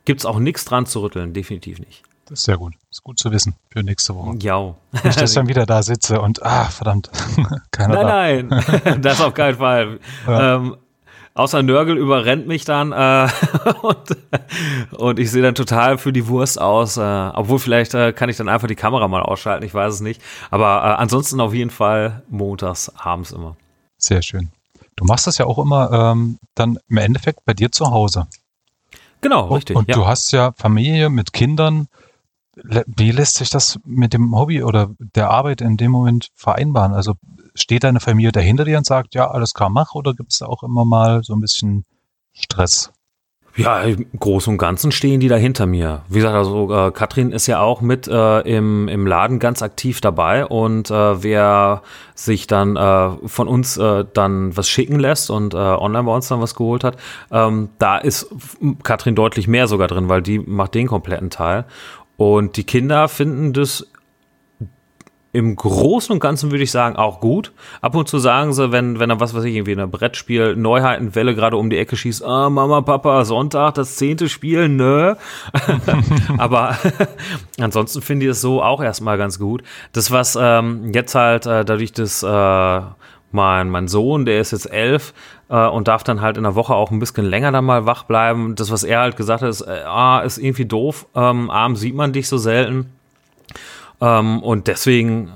Gibt es auch nichts dran zu rütteln, definitiv nicht. Das ist sehr gut. Das ist gut zu wissen für nächste Woche. Ja. Nicht, dass ich dann wieder da sitze und, ah, verdammt, keiner Nein, da. nein, das auf keinen Fall. Ja. Ähm, außer Nörgel überrennt mich dann äh, und, und, ich sehe dann total für die Wurst aus. Äh, obwohl vielleicht äh, kann ich dann einfach die Kamera mal ausschalten, ich weiß es nicht. Aber äh, ansonsten auf jeden Fall montags abends immer. Sehr schön. Du machst das ja auch immer ähm, dann im Endeffekt bei dir zu Hause. Genau, richtig. Und ja. du hast ja Familie mit Kindern. Wie lässt sich das mit dem Hobby oder der Arbeit in dem Moment vereinbaren? Also steht deine Familie dahinter dir und sagt, ja, alles klar, mach, oder gibt es da auch immer mal so ein bisschen Stress? Ja, im Großen und Ganzen stehen die da hinter mir. Wie gesagt, also äh, Katrin ist ja auch mit äh, im, im Laden ganz aktiv dabei und äh, wer sich dann äh, von uns äh, dann was schicken lässt und äh, online bei uns dann was geholt hat, ähm, da ist Katrin deutlich mehr sogar drin, weil die macht den kompletten Teil. Und die Kinder finden das im Großen und Ganzen würde ich sagen auch gut. Ab und zu sagen sie, wenn, wenn er was weiß ich, irgendwie in einer Brettspiel Neuheitenwelle gerade um die Ecke schießt, ah, Mama, Papa, Sonntag, das zehnte Spiel, nö. Aber ansonsten finde ich es so auch erstmal ganz gut. Das, was ähm, jetzt halt äh, dadurch, dass äh, mein, mein Sohn, der ist jetzt elf äh, und darf dann halt in der Woche auch ein bisschen länger dann mal wach bleiben. Das, was er halt gesagt hat, ist, äh, ah, ist irgendwie doof. Ähm, abends sieht man dich so selten. Ähm, und deswegen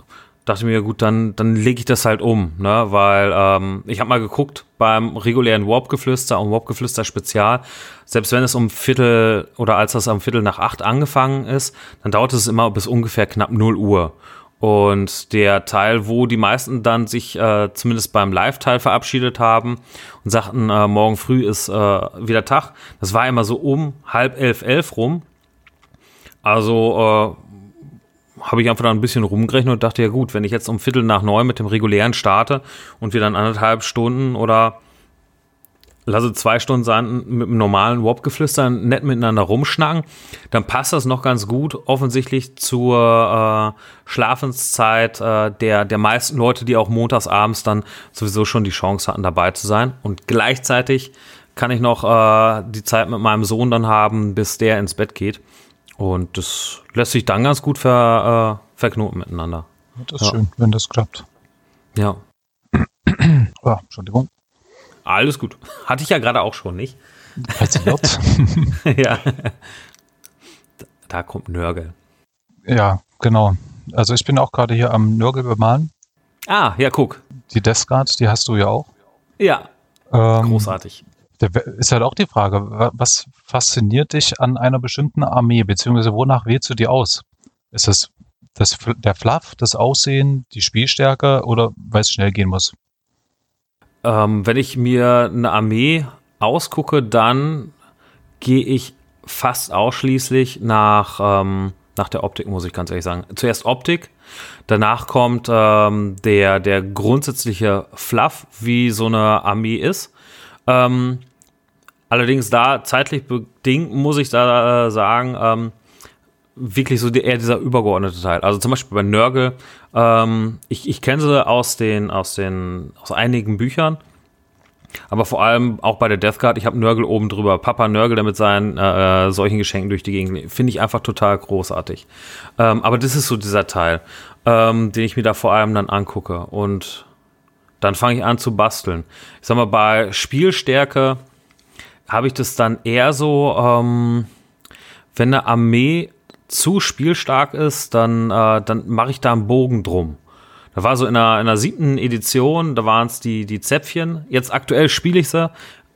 dachte ich mir, gut, dann, dann lege ich das halt um, ne? Weil ähm, ich habe mal geguckt beim regulären Warp-Geflüster und Warp-Geflüster Spezial, selbst wenn es um Viertel oder als das am Viertel nach acht angefangen ist, dann dauert es immer bis ungefähr knapp 0 Uhr. Und der Teil, wo die meisten dann sich äh, zumindest beim Live-Teil verabschiedet haben und sagten, äh, morgen früh ist äh, wieder Tag, das war immer so um halb elf, elf rum. Also äh, habe ich einfach da ein bisschen rumgerechnet und dachte, ja gut, wenn ich jetzt um Viertel nach neun mit dem regulären starte und wir dann anderthalb Stunden oder lasse zwei Stunden sein, mit dem normalen Warp-Geflüster nett miteinander rumschnacken, dann passt das noch ganz gut offensichtlich zur äh, Schlafenszeit äh, der, der meisten Leute, die auch montags abends dann sowieso schon die Chance hatten, dabei zu sein. Und gleichzeitig kann ich noch äh, die Zeit mit meinem Sohn dann haben, bis der ins Bett geht. Und das lässt sich dann ganz gut ver, äh, verknoten miteinander. Das ist ja. schön, wenn das klappt. Ja. oh, Entschuldigung. Alles gut. Hatte ich ja gerade auch schon, nicht? ja. Da kommt Nörgel. Ja, genau. Also ich bin auch gerade hier am Nörgel bemalen. Ah, ja, guck. Die Death Guard, die hast du ja auch. Ja. Ähm, Großartig. Ist halt auch die Frage, was fasziniert dich an einer bestimmten Armee, beziehungsweise wonach wählst du die aus? Ist es das, der Fluff, das Aussehen, die Spielstärke oder weil es schnell gehen muss? Ähm, wenn ich mir eine Armee ausgucke, dann gehe ich fast ausschließlich nach, ähm, nach der Optik, muss ich ganz ehrlich sagen. Zuerst Optik, danach kommt ähm, der, der grundsätzliche Fluff, wie so eine Armee ist. Ähm, Allerdings da zeitlich bedingt muss ich da äh, sagen, ähm, wirklich so die, eher dieser übergeordnete Teil. Also zum Beispiel bei Nörgel, ähm, ich, ich kenne sie aus den, aus den, aus einigen Büchern. Aber vor allem auch bei der Death Guard, ich habe Nörgel oben drüber. Papa Nörgel, der mit seinen äh, äh, solchen Geschenken durch die Gegend, finde ich einfach total großartig. Ähm, aber das ist so dieser Teil, ähm, den ich mir da vor allem dann angucke. Und dann fange ich an zu basteln. Ich sag mal, bei Spielstärke habe ich das dann eher so, ähm, wenn eine Armee zu spielstark ist, dann, äh, dann mache ich da einen Bogen drum. Da war so in der, in der siebten Edition, da waren es die, die Zäpfchen. Jetzt aktuell spiele ich sie.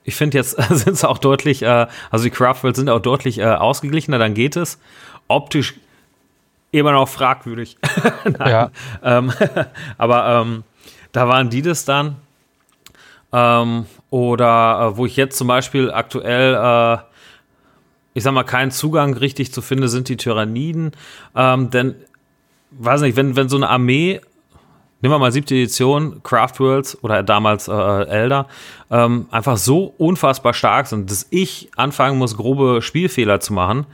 Ich finde, jetzt sind sie auch deutlich, äh, also die Craftworlds sind auch deutlich äh, ausgeglichener, dann geht es. Optisch immer noch fragwürdig. ja. Ähm, aber ähm, da waren die das dann. Ähm, oder äh, wo ich jetzt zum Beispiel aktuell, äh, ich sag mal, keinen Zugang richtig zu finden, sind die Tyranniden. Ähm, denn, weiß nicht, wenn, wenn so eine Armee nehmen wir mal siebte Edition, Craft Worlds oder damals äh, Elder, ähm, einfach so unfassbar stark sind, dass ich anfangen muss, grobe Spielfehler zu machen,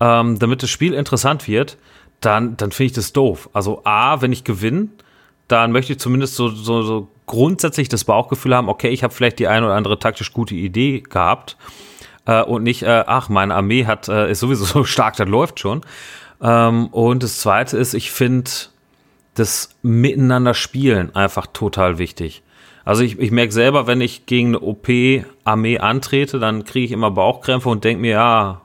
ähm, damit das Spiel interessant wird, dann, dann finde ich das doof. Also A, wenn ich gewinne, dann möchte ich zumindest so, so, so grundsätzlich das Bauchgefühl haben, okay, ich habe vielleicht die eine oder andere taktisch gute Idee gehabt äh, und nicht, äh, ach, meine Armee hat, äh, ist sowieso so stark, das läuft schon. Ähm, und das Zweite ist, ich finde das Miteinander spielen einfach total wichtig. Also ich, ich merke selber, wenn ich gegen eine OP-Armee antrete, dann kriege ich immer Bauchkrämpfe und denke mir, ja,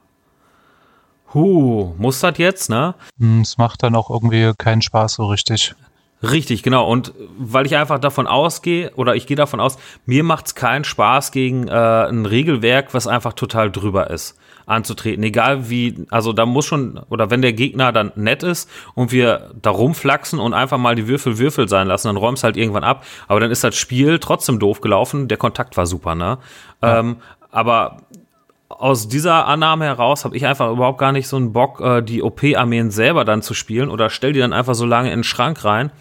hu, muss das jetzt, ne? Hm, es macht dann auch irgendwie keinen Spaß so richtig. Richtig, genau. Und weil ich einfach davon ausgehe, oder ich gehe davon aus, mir macht es keinen Spaß gegen äh, ein Regelwerk, was einfach total drüber ist, anzutreten. Egal wie, also da muss schon, oder wenn der Gegner dann nett ist und wir da rumflaxen und einfach mal die Würfel Würfel sein lassen, dann räumst halt irgendwann ab. Aber dann ist das Spiel trotzdem doof gelaufen. Der Kontakt war super, ne? Ja. Ähm, aber aus dieser Annahme heraus habe ich einfach überhaupt gar nicht so einen Bock, äh, die OP-Armeen selber dann zu spielen oder stell die dann einfach so lange in den Schrank rein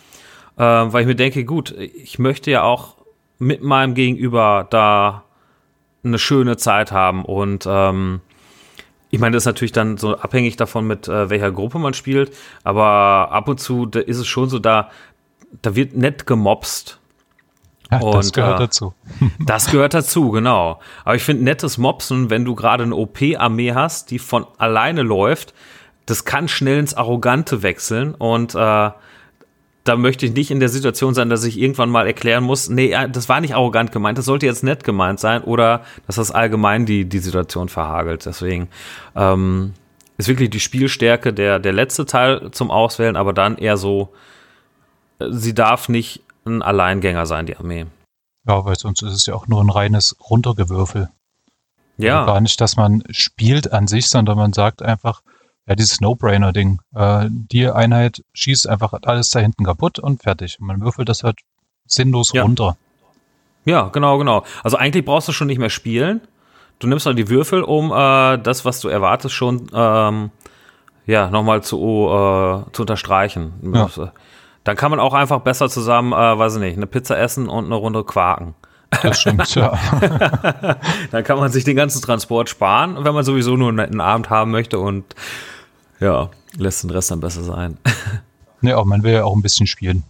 äh, weil ich mir denke, gut, ich möchte ja auch mit meinem Gegenüber da eine schöne Zeit haben und ähm, ich meine, das ist natürlich dann so abhängig davon, mit äh, welcher Gruppe man spielt, aber ab und zu ist es schon so, da, da wird nett gemobst. Ja, und, das gehört äh, dazu. das gehört dazu, genau. Aber ich finde nettes Mobsen, wenn du gerade eine OP-Armee hast, die von alleine läuft, das kann schnell ins Arrogante wechseln und äh, da möchte ich nicht in der Situation sein, dass ich irgendwann mal erklären muss, nee, das war nicht arrogant gemeint, das sollte jetzt nett gemeint sein oder dass das allgemein die, die Situation verhagelt. Deswegen ähm, ist wirklich die Spielstärke der, der letzte Teil zum Auswählen, aber dann eher so, äh, sie darf nicht ein Alleingänger sein, die Armee. Ja, weil sonst ist es ja auch nur ein reines Runtergewürfel. Ja. Also gar nicht, dass man spielt an sich, sondern man sagt einfach, ja, dieses No-Brainer-Ding. Äh, die Einheit schießt einfach alles da hinten kaputt und fertig. Und man würfelt das halt sinnlos ja. runter. Ja, genau, genau. Also eigentlich brauchst du schon nicht mehr spielen. Du nimmst halt die Würfel, um äh, das, was du erwartest, schon ähm, ja, nochmal zu, äh, zu unterstreichen. Ja. Dann kann man auch einfach besser zusammen, äh, weiß ich nicht, eine Pizza essen und eine Runde quaken. Das stimmt, ja. Dann kann man sich den ganzen Transport sparen, wenn man sowieso nur einen Abend haben möchte und ja, lässt den Rest dann besser sein. Ne, auch man will ja auch ein bisschen spielen.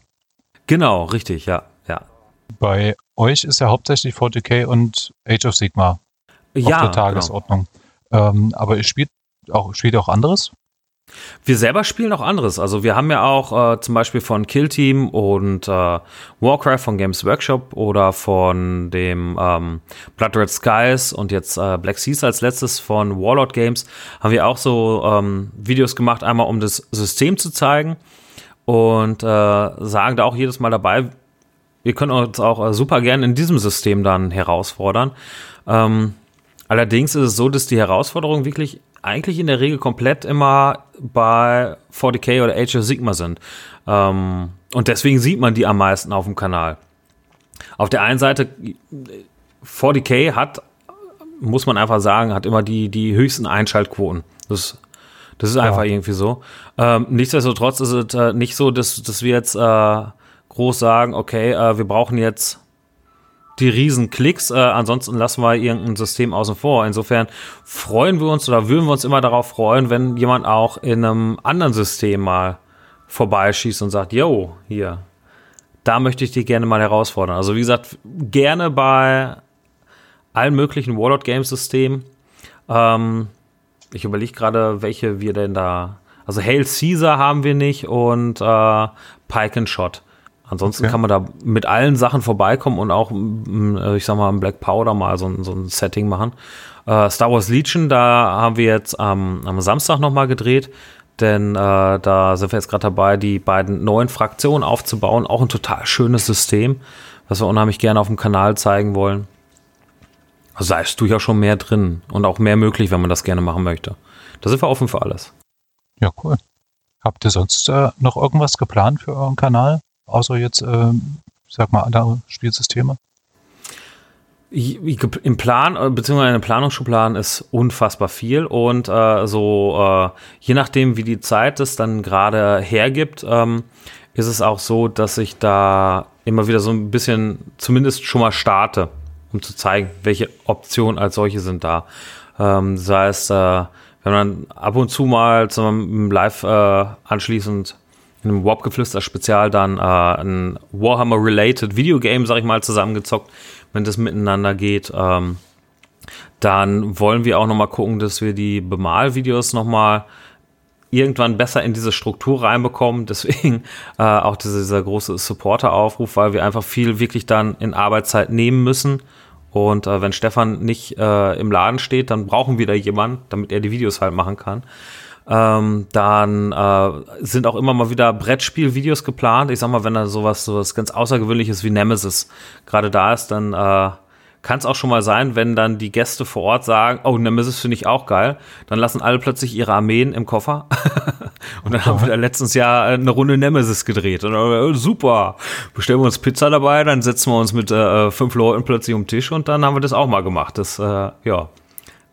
Genau, richtig, ja, ja. Bei euch ist ja hauptsächlich 40k und Age of Sigma ja, auf der genau. Tagesordnung. Genau. Ähm, aber ihr spielt auch, spielt auch anderes? Wir selber spielen auch anderes. Also wir haben ja auch äh, zum Beispiel von Kill Team und äh, Warcraft von Games Workshop oder von dem ähm, Blood Red Skies und jetzt äh, Black Seas als letztes von Warlord Games haben wir auch so ähm, Videos gemacht, einmal um das System zu zeigen und äh, sagen da auch jedes Mal dabei, wir können uns auch äh, super gerne in diesem System dann herausfordern. Ähm, allerdings ist es so, dass die Herausforderungen wirklich eigentlich in der Regel komplett immer bei 40k oder Age of Sigma sind. Ähm, und deswegen sieht man die am meisten auf dem Kanal. Auf der einen Seite, 40k hat, muss man einfach sagen, hat immer die, die höchsten Einschaltquoten. Das, das ist einfach ja. irgendwie so. Ähm, nichtsdestotrotz ist es äh, nicht so, dass, dass wir jetzt äh, groß sagen, okay, äh, wir brauchen jetzt die Riesenklicks. Äh, ansonsten lassen wir irgendein System außen vor. Insofern freuen wir uns oder würden wir uns immer darauf freuen, wenn jemand auch in einem anderen System mal vorbeischießt und sagt, yo, hier, da möchte ich dich gerne mal herausfordern. Also wie gesagt, gerne bei allen möglichen Warlord Games Systemen. Ähm, ich überlege gerade, welche wir denn da. Also Hail Caesar haben wir nicht und äh, Pike and Shot. Ansonsten okay. kann man da mit allen Sachen vorbeikommen und auch, äh, ich sag mal, im Black Powder mal so, so ein Setting machen. Äh, Star Wars Legion, da haben wir jetzt ähm, am Samstag nochmal gedreht, denn äh, da sind wir jetzt gerade dabei, die beiden neuen Fraktionen aufzubauen. Auch ein total schönes System, was wir unheimlich gerne auf dem Kanal zeigen wollen. Also da ist durchaus schon mehr drin und auch mehr möglich, wenn man das gerne machen möchte. Da sind wir offen für alles. Ja, cool. Habt ihr sonst äh, noch irgendwas geplant für euren Kanal? Außer jetzt, äh, sag mal, andere Spielsysteme? Im Plan, äh, beziehungsweise in den Planungsschubladen ist unfassbar viel und äh, so, äh, je nachdem, wie die Zeit es dann gerade hergibt, ähm, ist es auch so, dass ich da immer wieder so ein bisschen zumindest schon mal starte, um zu zeigen, welche Optionen als solche sind da. Ähm, sei es, äh, wenn man ab und zu mal zum Live äh, anschließend in einem Warp-Geflüster-Spezial dann äh, ein Warhammer-related Videogame, sag ich mal, zusammengezockt, wenn das miteinander geht. Ähm, dann wollen wir auch noch mal gucken, dass wir die Bemalvideos noch mal irgendwann besser in diese Struktur reinbekommen. Deswegen äh, auch dieser, dieser große Supporter-Aufruf, weil wir einfach viel wirklich dann in Arbeitszeit nehmen müssen. Und äh, wenn Stefan nicht äh, im Laden steht, dann brauchen wir da jemanden, damit er die Videos halt machen kann. Ähm, dann äh, sind auch immer mal wieder Brettspielvideos geplant. Ich sag mal, wenn da sowas, sowas ganz Außergewöhnliches wie Nemesis gerade da ist, dann äh, kann es auch schon mal sein, wenn dann die Gäste vor Ort sagen, oh, Nemesis finde ich auch geil, dann lassen alle plötzlich ihre Armeen im Koffer. und dann haben wir da letztens Jahr eine Runde Nemesis gedreht. Und äh, super, bestellen wir uns Pizza dabei, dann setzen wir uns mit äh, fünf Leuten plötzlich um den Tisch und dann haben wir das auch mal gemacht. Das, äh, ja,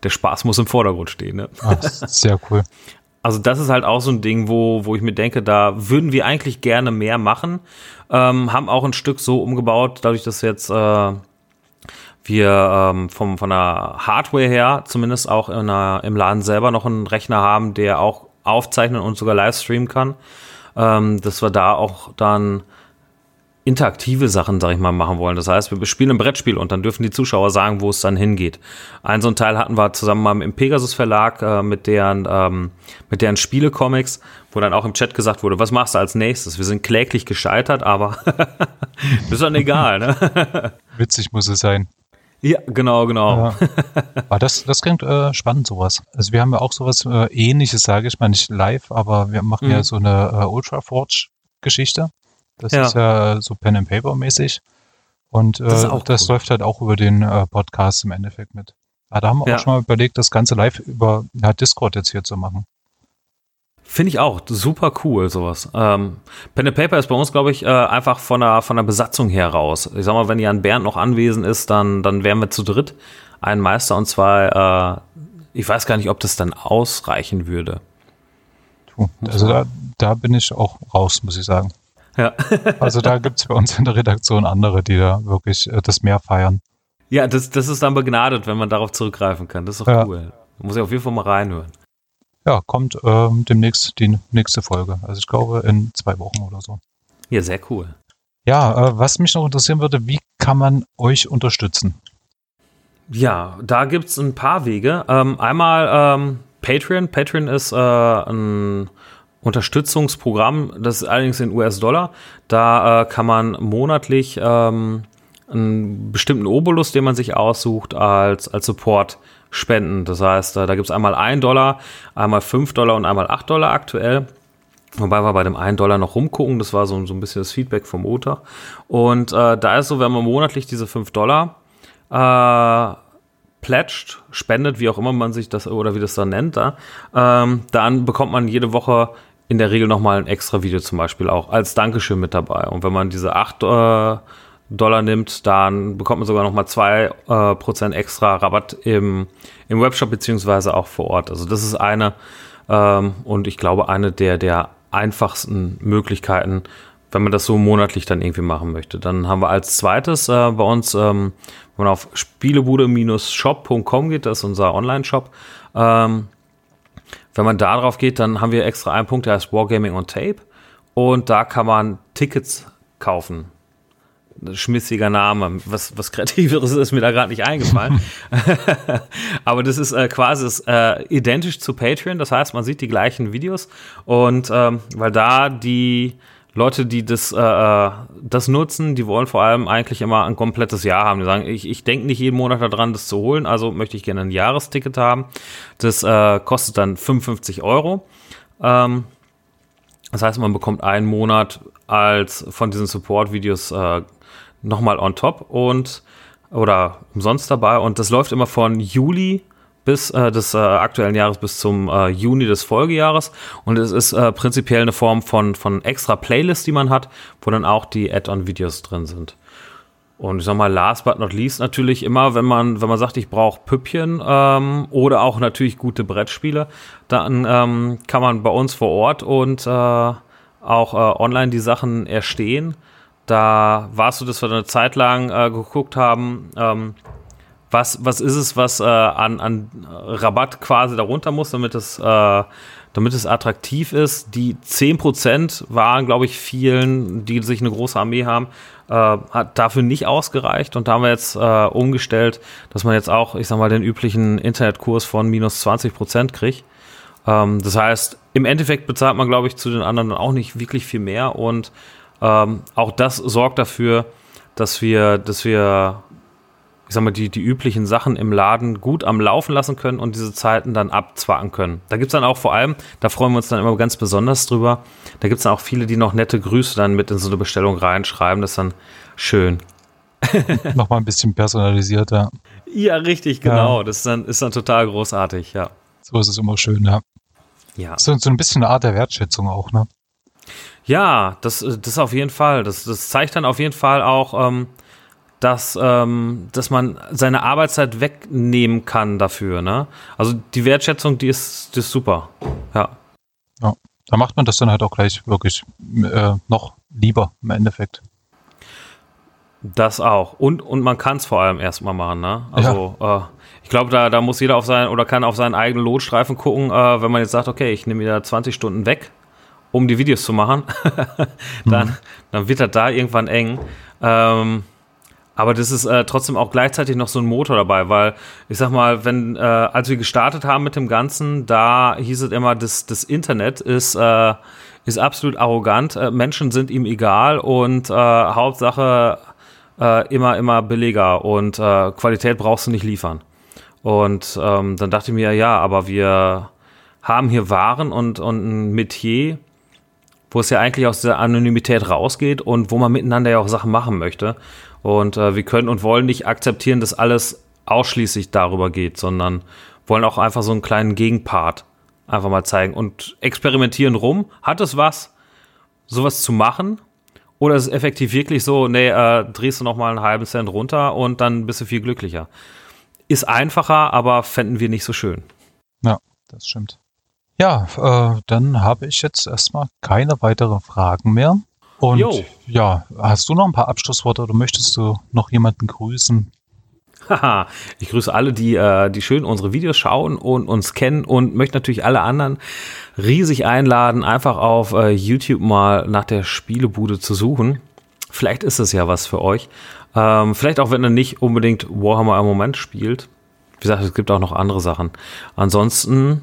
der Spaß muss im Vordergrund stehen. Ne? Ach, sehr cool. Also das ist halt auch so ein Ding, wo, wo ich mir denke, da würden wir eigentlich gerne mehr machen. Ähm, haben auch ein Stück so umgebaut, dadurch, dass jetzt äh, wir ähm, vom, von der Hardware her zumindest auch in einer, im Laden selber noch einen Rechner haben, der auch aufzeichnen und sogar live streamen kann. Ähm, dass wir da auch dann interaktive Sachen, sag ich mal, machen wollen. Das heißt, wir spielen ein Brettspiel und dann dürfen die Zuschauer sagen, wo es dann hingeht. Ein so ein Teil hatten wir zusammen mal im Pegasus Verlag äh, mit deren ähm, mit deren Spielecomics, wo dann auch im Chat gesagt wurde, was machst du als nächstes? Wir sind kläglich gescheitert, aber ist dann egal, ne? Witzig muss es sein. Ja, genau, genau. Ja. Aber das, das klingt äh, spannend, sowas. Also wir haben ja auch sowas äh, ähnliches, sage ich mal, nicht live, aber wir machen mhm. ja so eine äh, Ultra Forge-Geschichte. Das ja. ist ja so Pen and Paper mäßig. Und äh, das, das cool. läuft halt auch über den äh, Podcast im Endeffekt mit. Ja, da haben wir ja. auch schon mal überlegt, das Ganze live über ja, Discord jetzt hier zu machen. Finde ich auch super cool, sowas. Ähm, Pen and Paper ist bei uns, glaube ich, äh, einfach von der, von der Besatzung her raus. Ich sag mal, wenn Jan Bernd noch anwesend ist, dann, dann wären wir zu dritt. Ein Meister und zwei, äh, ich weiß gar nicht, ob das dann ausreichen würde. Also da, da bin ich auch raus, muss ich sagen. Ja. also da gibt es bei uns in der Redaktion andere, die da wirklich äh, das mehr feiern. Ja, das, das ist dann begnadet, wenn man darauf zurückgreifen kann. Das ist doch ja. cool. Da muss ich auf jeden Fall mal reinhören. Ja, kommt ähm, demnächst die nächste Folge. Also ich glaube in zwei Wochen oder so. Ja, sehr cool. Ja, äh, was mich noch interessieren würde, wie kann man euch unterstützen? Ja, da gibt es ein paar Wege. Ähm, einmal ähm, Patreon. Patreon ist äh, ein Unterstützungsprogramm, das ist allerdings in US-Dollar. Da äh, kann man monatlich ähm, einen bestimmten Obolus, den man sich aussucht, als, als Support spenden. Das heißt, äh, da gibt es einmal 1 Dollar, einmal 5 Dollar und einmal 8 Dollar aktuell. Wobei wir bei dem 1 Dollar noch rumgucken, das war so, so ein bisschen das Feedback vom Montag. Und äh, da ist so, wenn man monatlich diese 5 Dollar äh, pledged, spendet, wie auch immer man sich das oder wie das dann nennt, da, ähm, dann bekommt man jede Woche in der Regel nochmal ein extra Video zum Beispiel auch als Dankeschön mit dabei. Und wenn man diese 8 äh, Dollar nimmt, dann bekommt man sogar nochmal 2% äh, extra Rabatt im, im Webshop beziehungsweise auch vor Ort. Also das ist eine ähm, und ich glaube eine der, der einfachsten Möglichkeiten, wenn man das so monatlich dann irgendwie machen möchte. Dann haben wir als zweites äh, bei uns, ähm, wenn man auf spielebude-shop.com geht, das ist unser Online-Shop, ähm, wenn man da drauf geht, dann haben wir extra einen Punkt, der heißt Wargaming on Tape. Und da kann man Tickets kaufen. Schmissiger Name. Was, was Kreativeres ist mir da gerade nicht eingefallen. Aber das ist äh, quasi ist, äh, identisch zu Patreon. Das heißt, man sieht die gleichen Videos. Und ähm, weil da die Leute, die das, äh, äh, das nutzen, die wollen vor allem eigentlich immer ein komplettes Jahr haben. Die sagen, ich, ich denke nicht jeden Monat daran, das zu holen, also möchte ich gerne ein Jahresticket haben. Das äh, kostet dann 55 Euro. Ähm, das heißt, man bekommt einen Monat als von diesen Support-Videos äh, nochmal on top und oder umsonst dabei. Und das läuft immer von Juli bis äh, des äh, aktuellen Jahres bis zum äh, Juni des Folgejahres. Und es ist äh, prinzipiell eine Form von, von extra Playlist, die man hat, wo dann auch die Add-on-Videos drin sind. Und ich sag mal, last but not least natürlich immer, wenn man, wenn man sagt, ich brauche Püppchen ähm, oder auch natürlich gute Brettspiele, dann ähm, kann man bei uns vor Ort und äh, auch äh, online die Sachen erstehen. Da war es so, dass wir eine Zeit lang geguckt haben, ähm, was, was ist es, was äh, an, an Rabatt quasi darunter muss, damit es, äh, damit es attraktiv ist. Die 10% waren, glaube ich, vielen, die sich eine große Armee haben, äh, hat dafür nicht ausgereicht. Und da haben wir jetzt äh, umgestellt, dass man jetzt auch, ich sag mal, den üblichen Internetkurs von minus 20% kriegt. Ähm, das heißt, im Endeffekt bezahlt man, glaube ich, zu den anderen auch nicht wirklich viel mehr. Und ähm, auch das sorgt dafür, dass wir, dass wir ich sag mal, die, die üblichen Sachen im Laden gut am Laufen lassen können und diese Zeiten dann abzwacken können. Da gibt es dann auch vor allem, da freuen wir uns dann immer ganz besonders drüber, da gibt es dann auch viele, die noch nette Grüße dann mit in so eine Bestellung reinschreiben. Das ist dann schön. Nochmal ein bisschen personalisierter. Ja, richtig, genau. Ja. Das ist dann, ist dann total großartig, ja. So ist es immer schön, ja. Ja. So, so ein bisschen eine Art der Wertschätzung auch, ne? Ja, das, das auf jeden Fall. Das, das zeigt dann auf jeden Fall auch, ähm, dass, ähm, dass man seine Arbeitszeit wegnehmen kann dafür. Ne? Also die Wertschätzung, die ist, die ist super. Ja. ja. Da macht man das dann halt auch gleich wirklich äh, noch lieber im Endeffekt. Das auch. Und, und man kann es vor allem erstmal machen. Ne? Also ja. äh, ich glaube, da, da muss jeder auf sein oder kann auf seinen eigenen Lotstreifen gucken, äh, wenn man jetzt sagt, okay, ich nehme wieder 20 Stunden weg, um die Videos zu machen, dann, mhm. dann wird das da irgendwann eng. Ähm, aber das ist äh, trotzdem auch gleichzeitig noch so ein Motor dabei, weil ich sag mal, wenn, äh, als wir gestartet haben mit dem Ganzen, da hieß es immer, das, das Internet ist, äh, ist absolut arrogant, äh, Menschen sind ihm egal und äh, Hauptsache äh, immer, immer billiger und Qualität brauchst du nicht liefern. Und ähm, dann dachte ich mir, ja, aber wir haben hier Waren und, und ein Metier, wo es ja eigentlich aus der Anonymität rausgeht und wo man miteinander ja auch Sachen machen möchte. Und äh, wir können und wollen nicht akzeptieren, dass alles ausschließlich darüber geht, sondern wollen auch einfach so einen kleinen Gegenpart einfach mal zeigen und experimentieren rum. Hat es was, sowas zu machen? Oder ist es effektiv wirklich so, nee, äh, drehst du noch mal einen halben Cent runter und dann bist du viel glücklicher? Ist einfacher, aber fänden wir nicht so schön. Ja, das stimmt. Ja, äh, dann habe ich jetzt erstmal keine weiteren Fragen mehr. Und jo. ja, hast du noch ein paar Abschlussworte oder möchtest du noch jemanden grüßen? Haha, ich grüße alle, die, äh, die schön unsere Videos schauen und uns kennen und möchte natürlich alle anderen riesig einladen, einfach auf äh, YouTube mal nach der Spielebude zu suchen. Vielleicht ist es ja was für euch. Ähm, vielleicht auch, wenn ihr nicht unbedingt Warhammer im Moment spielt. Wie gesagt, es gibt auch noch andere Sachen. Ansonsten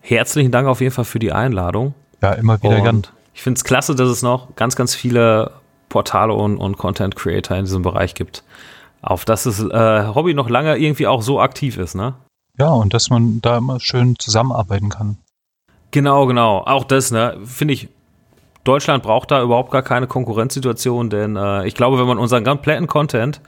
herzlichen Dank auf jeden Fall für die Einladung. Ja, immer wieder gern. Ich finde es klasse, dass es noch ganz, ganz viele Portale und, und Content Creator in diesem Bereich gibt. Auf das das äh, Hobby noch lange irgendwie auch so aktiv ist, ne? Ja, und dass man da immer schön zusammenarbeiten kann. Genau, genau. Auch das, ne, finde ich, Deutschland braucht da überhaupt gar keine Konkurrenzsituation, denn äh, ich glaube, wenn man unseren kompletten Content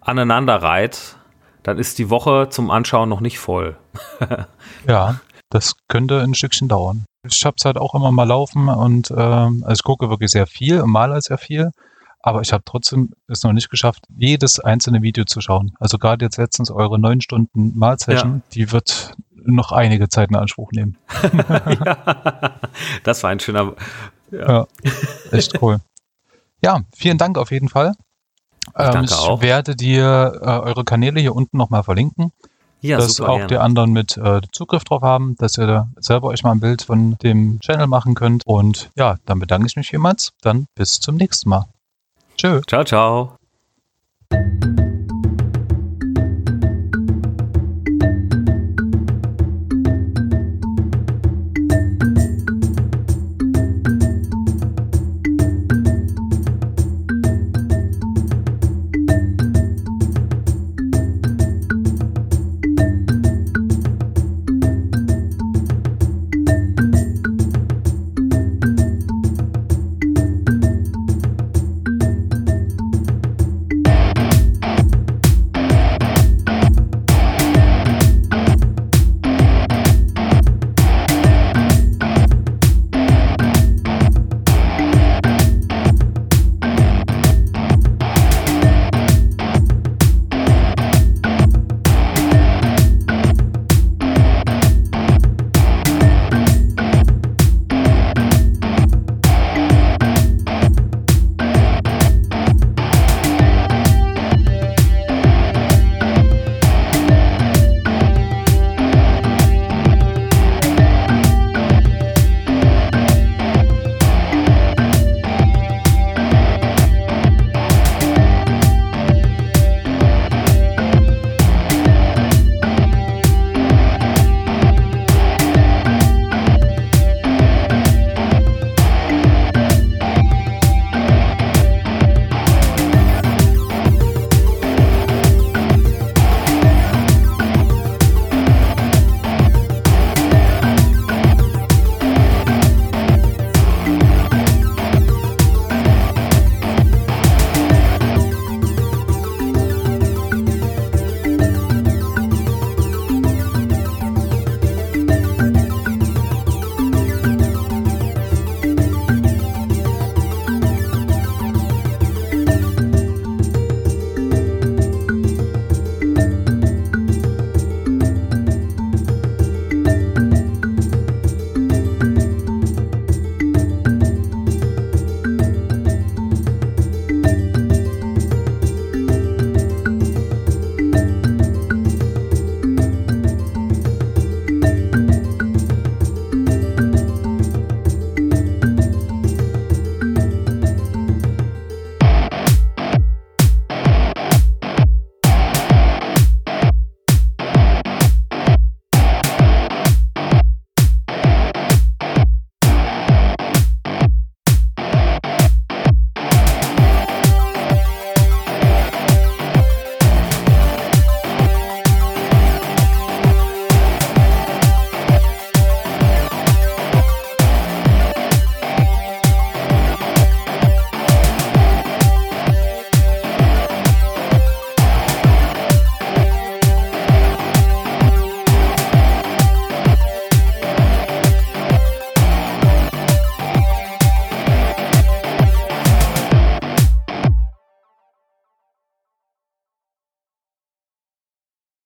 aneinander reiht, dann ist die Woche zum Anschauen noch nicht voll. ja, das könnte ein Stückchen dauern. Ich habe es halt auch immer mal laufen und äh, also ich gucke wirklich sehr viel, mal als sehr viel. Aber ich habe trotzdem es noch nicht geschafft, jedes einzelne Video zu schauen. Also gerade jetzt letztens eure neun Stunden Malsession, ja. die wird noch einige Zeit in Anspruch nehmen. ja, das war ein schöner, Ja, ja echt cool. Ja, vielen Dank auf jeden Fall. Ich, ähm, ich werde dir äh, eure Kanäle hier unten nochmal verlinken. Ja, dass super, auch gerne. die anderen mit äh, Zugriff drauf haben, dass ihr da selber euch mal ein Bild von dem Channel machen könnt. Und ja, dann bedanke ich mich vielmals. Dann bis zum nächsten Mal. Tschö. Ciao, ciao.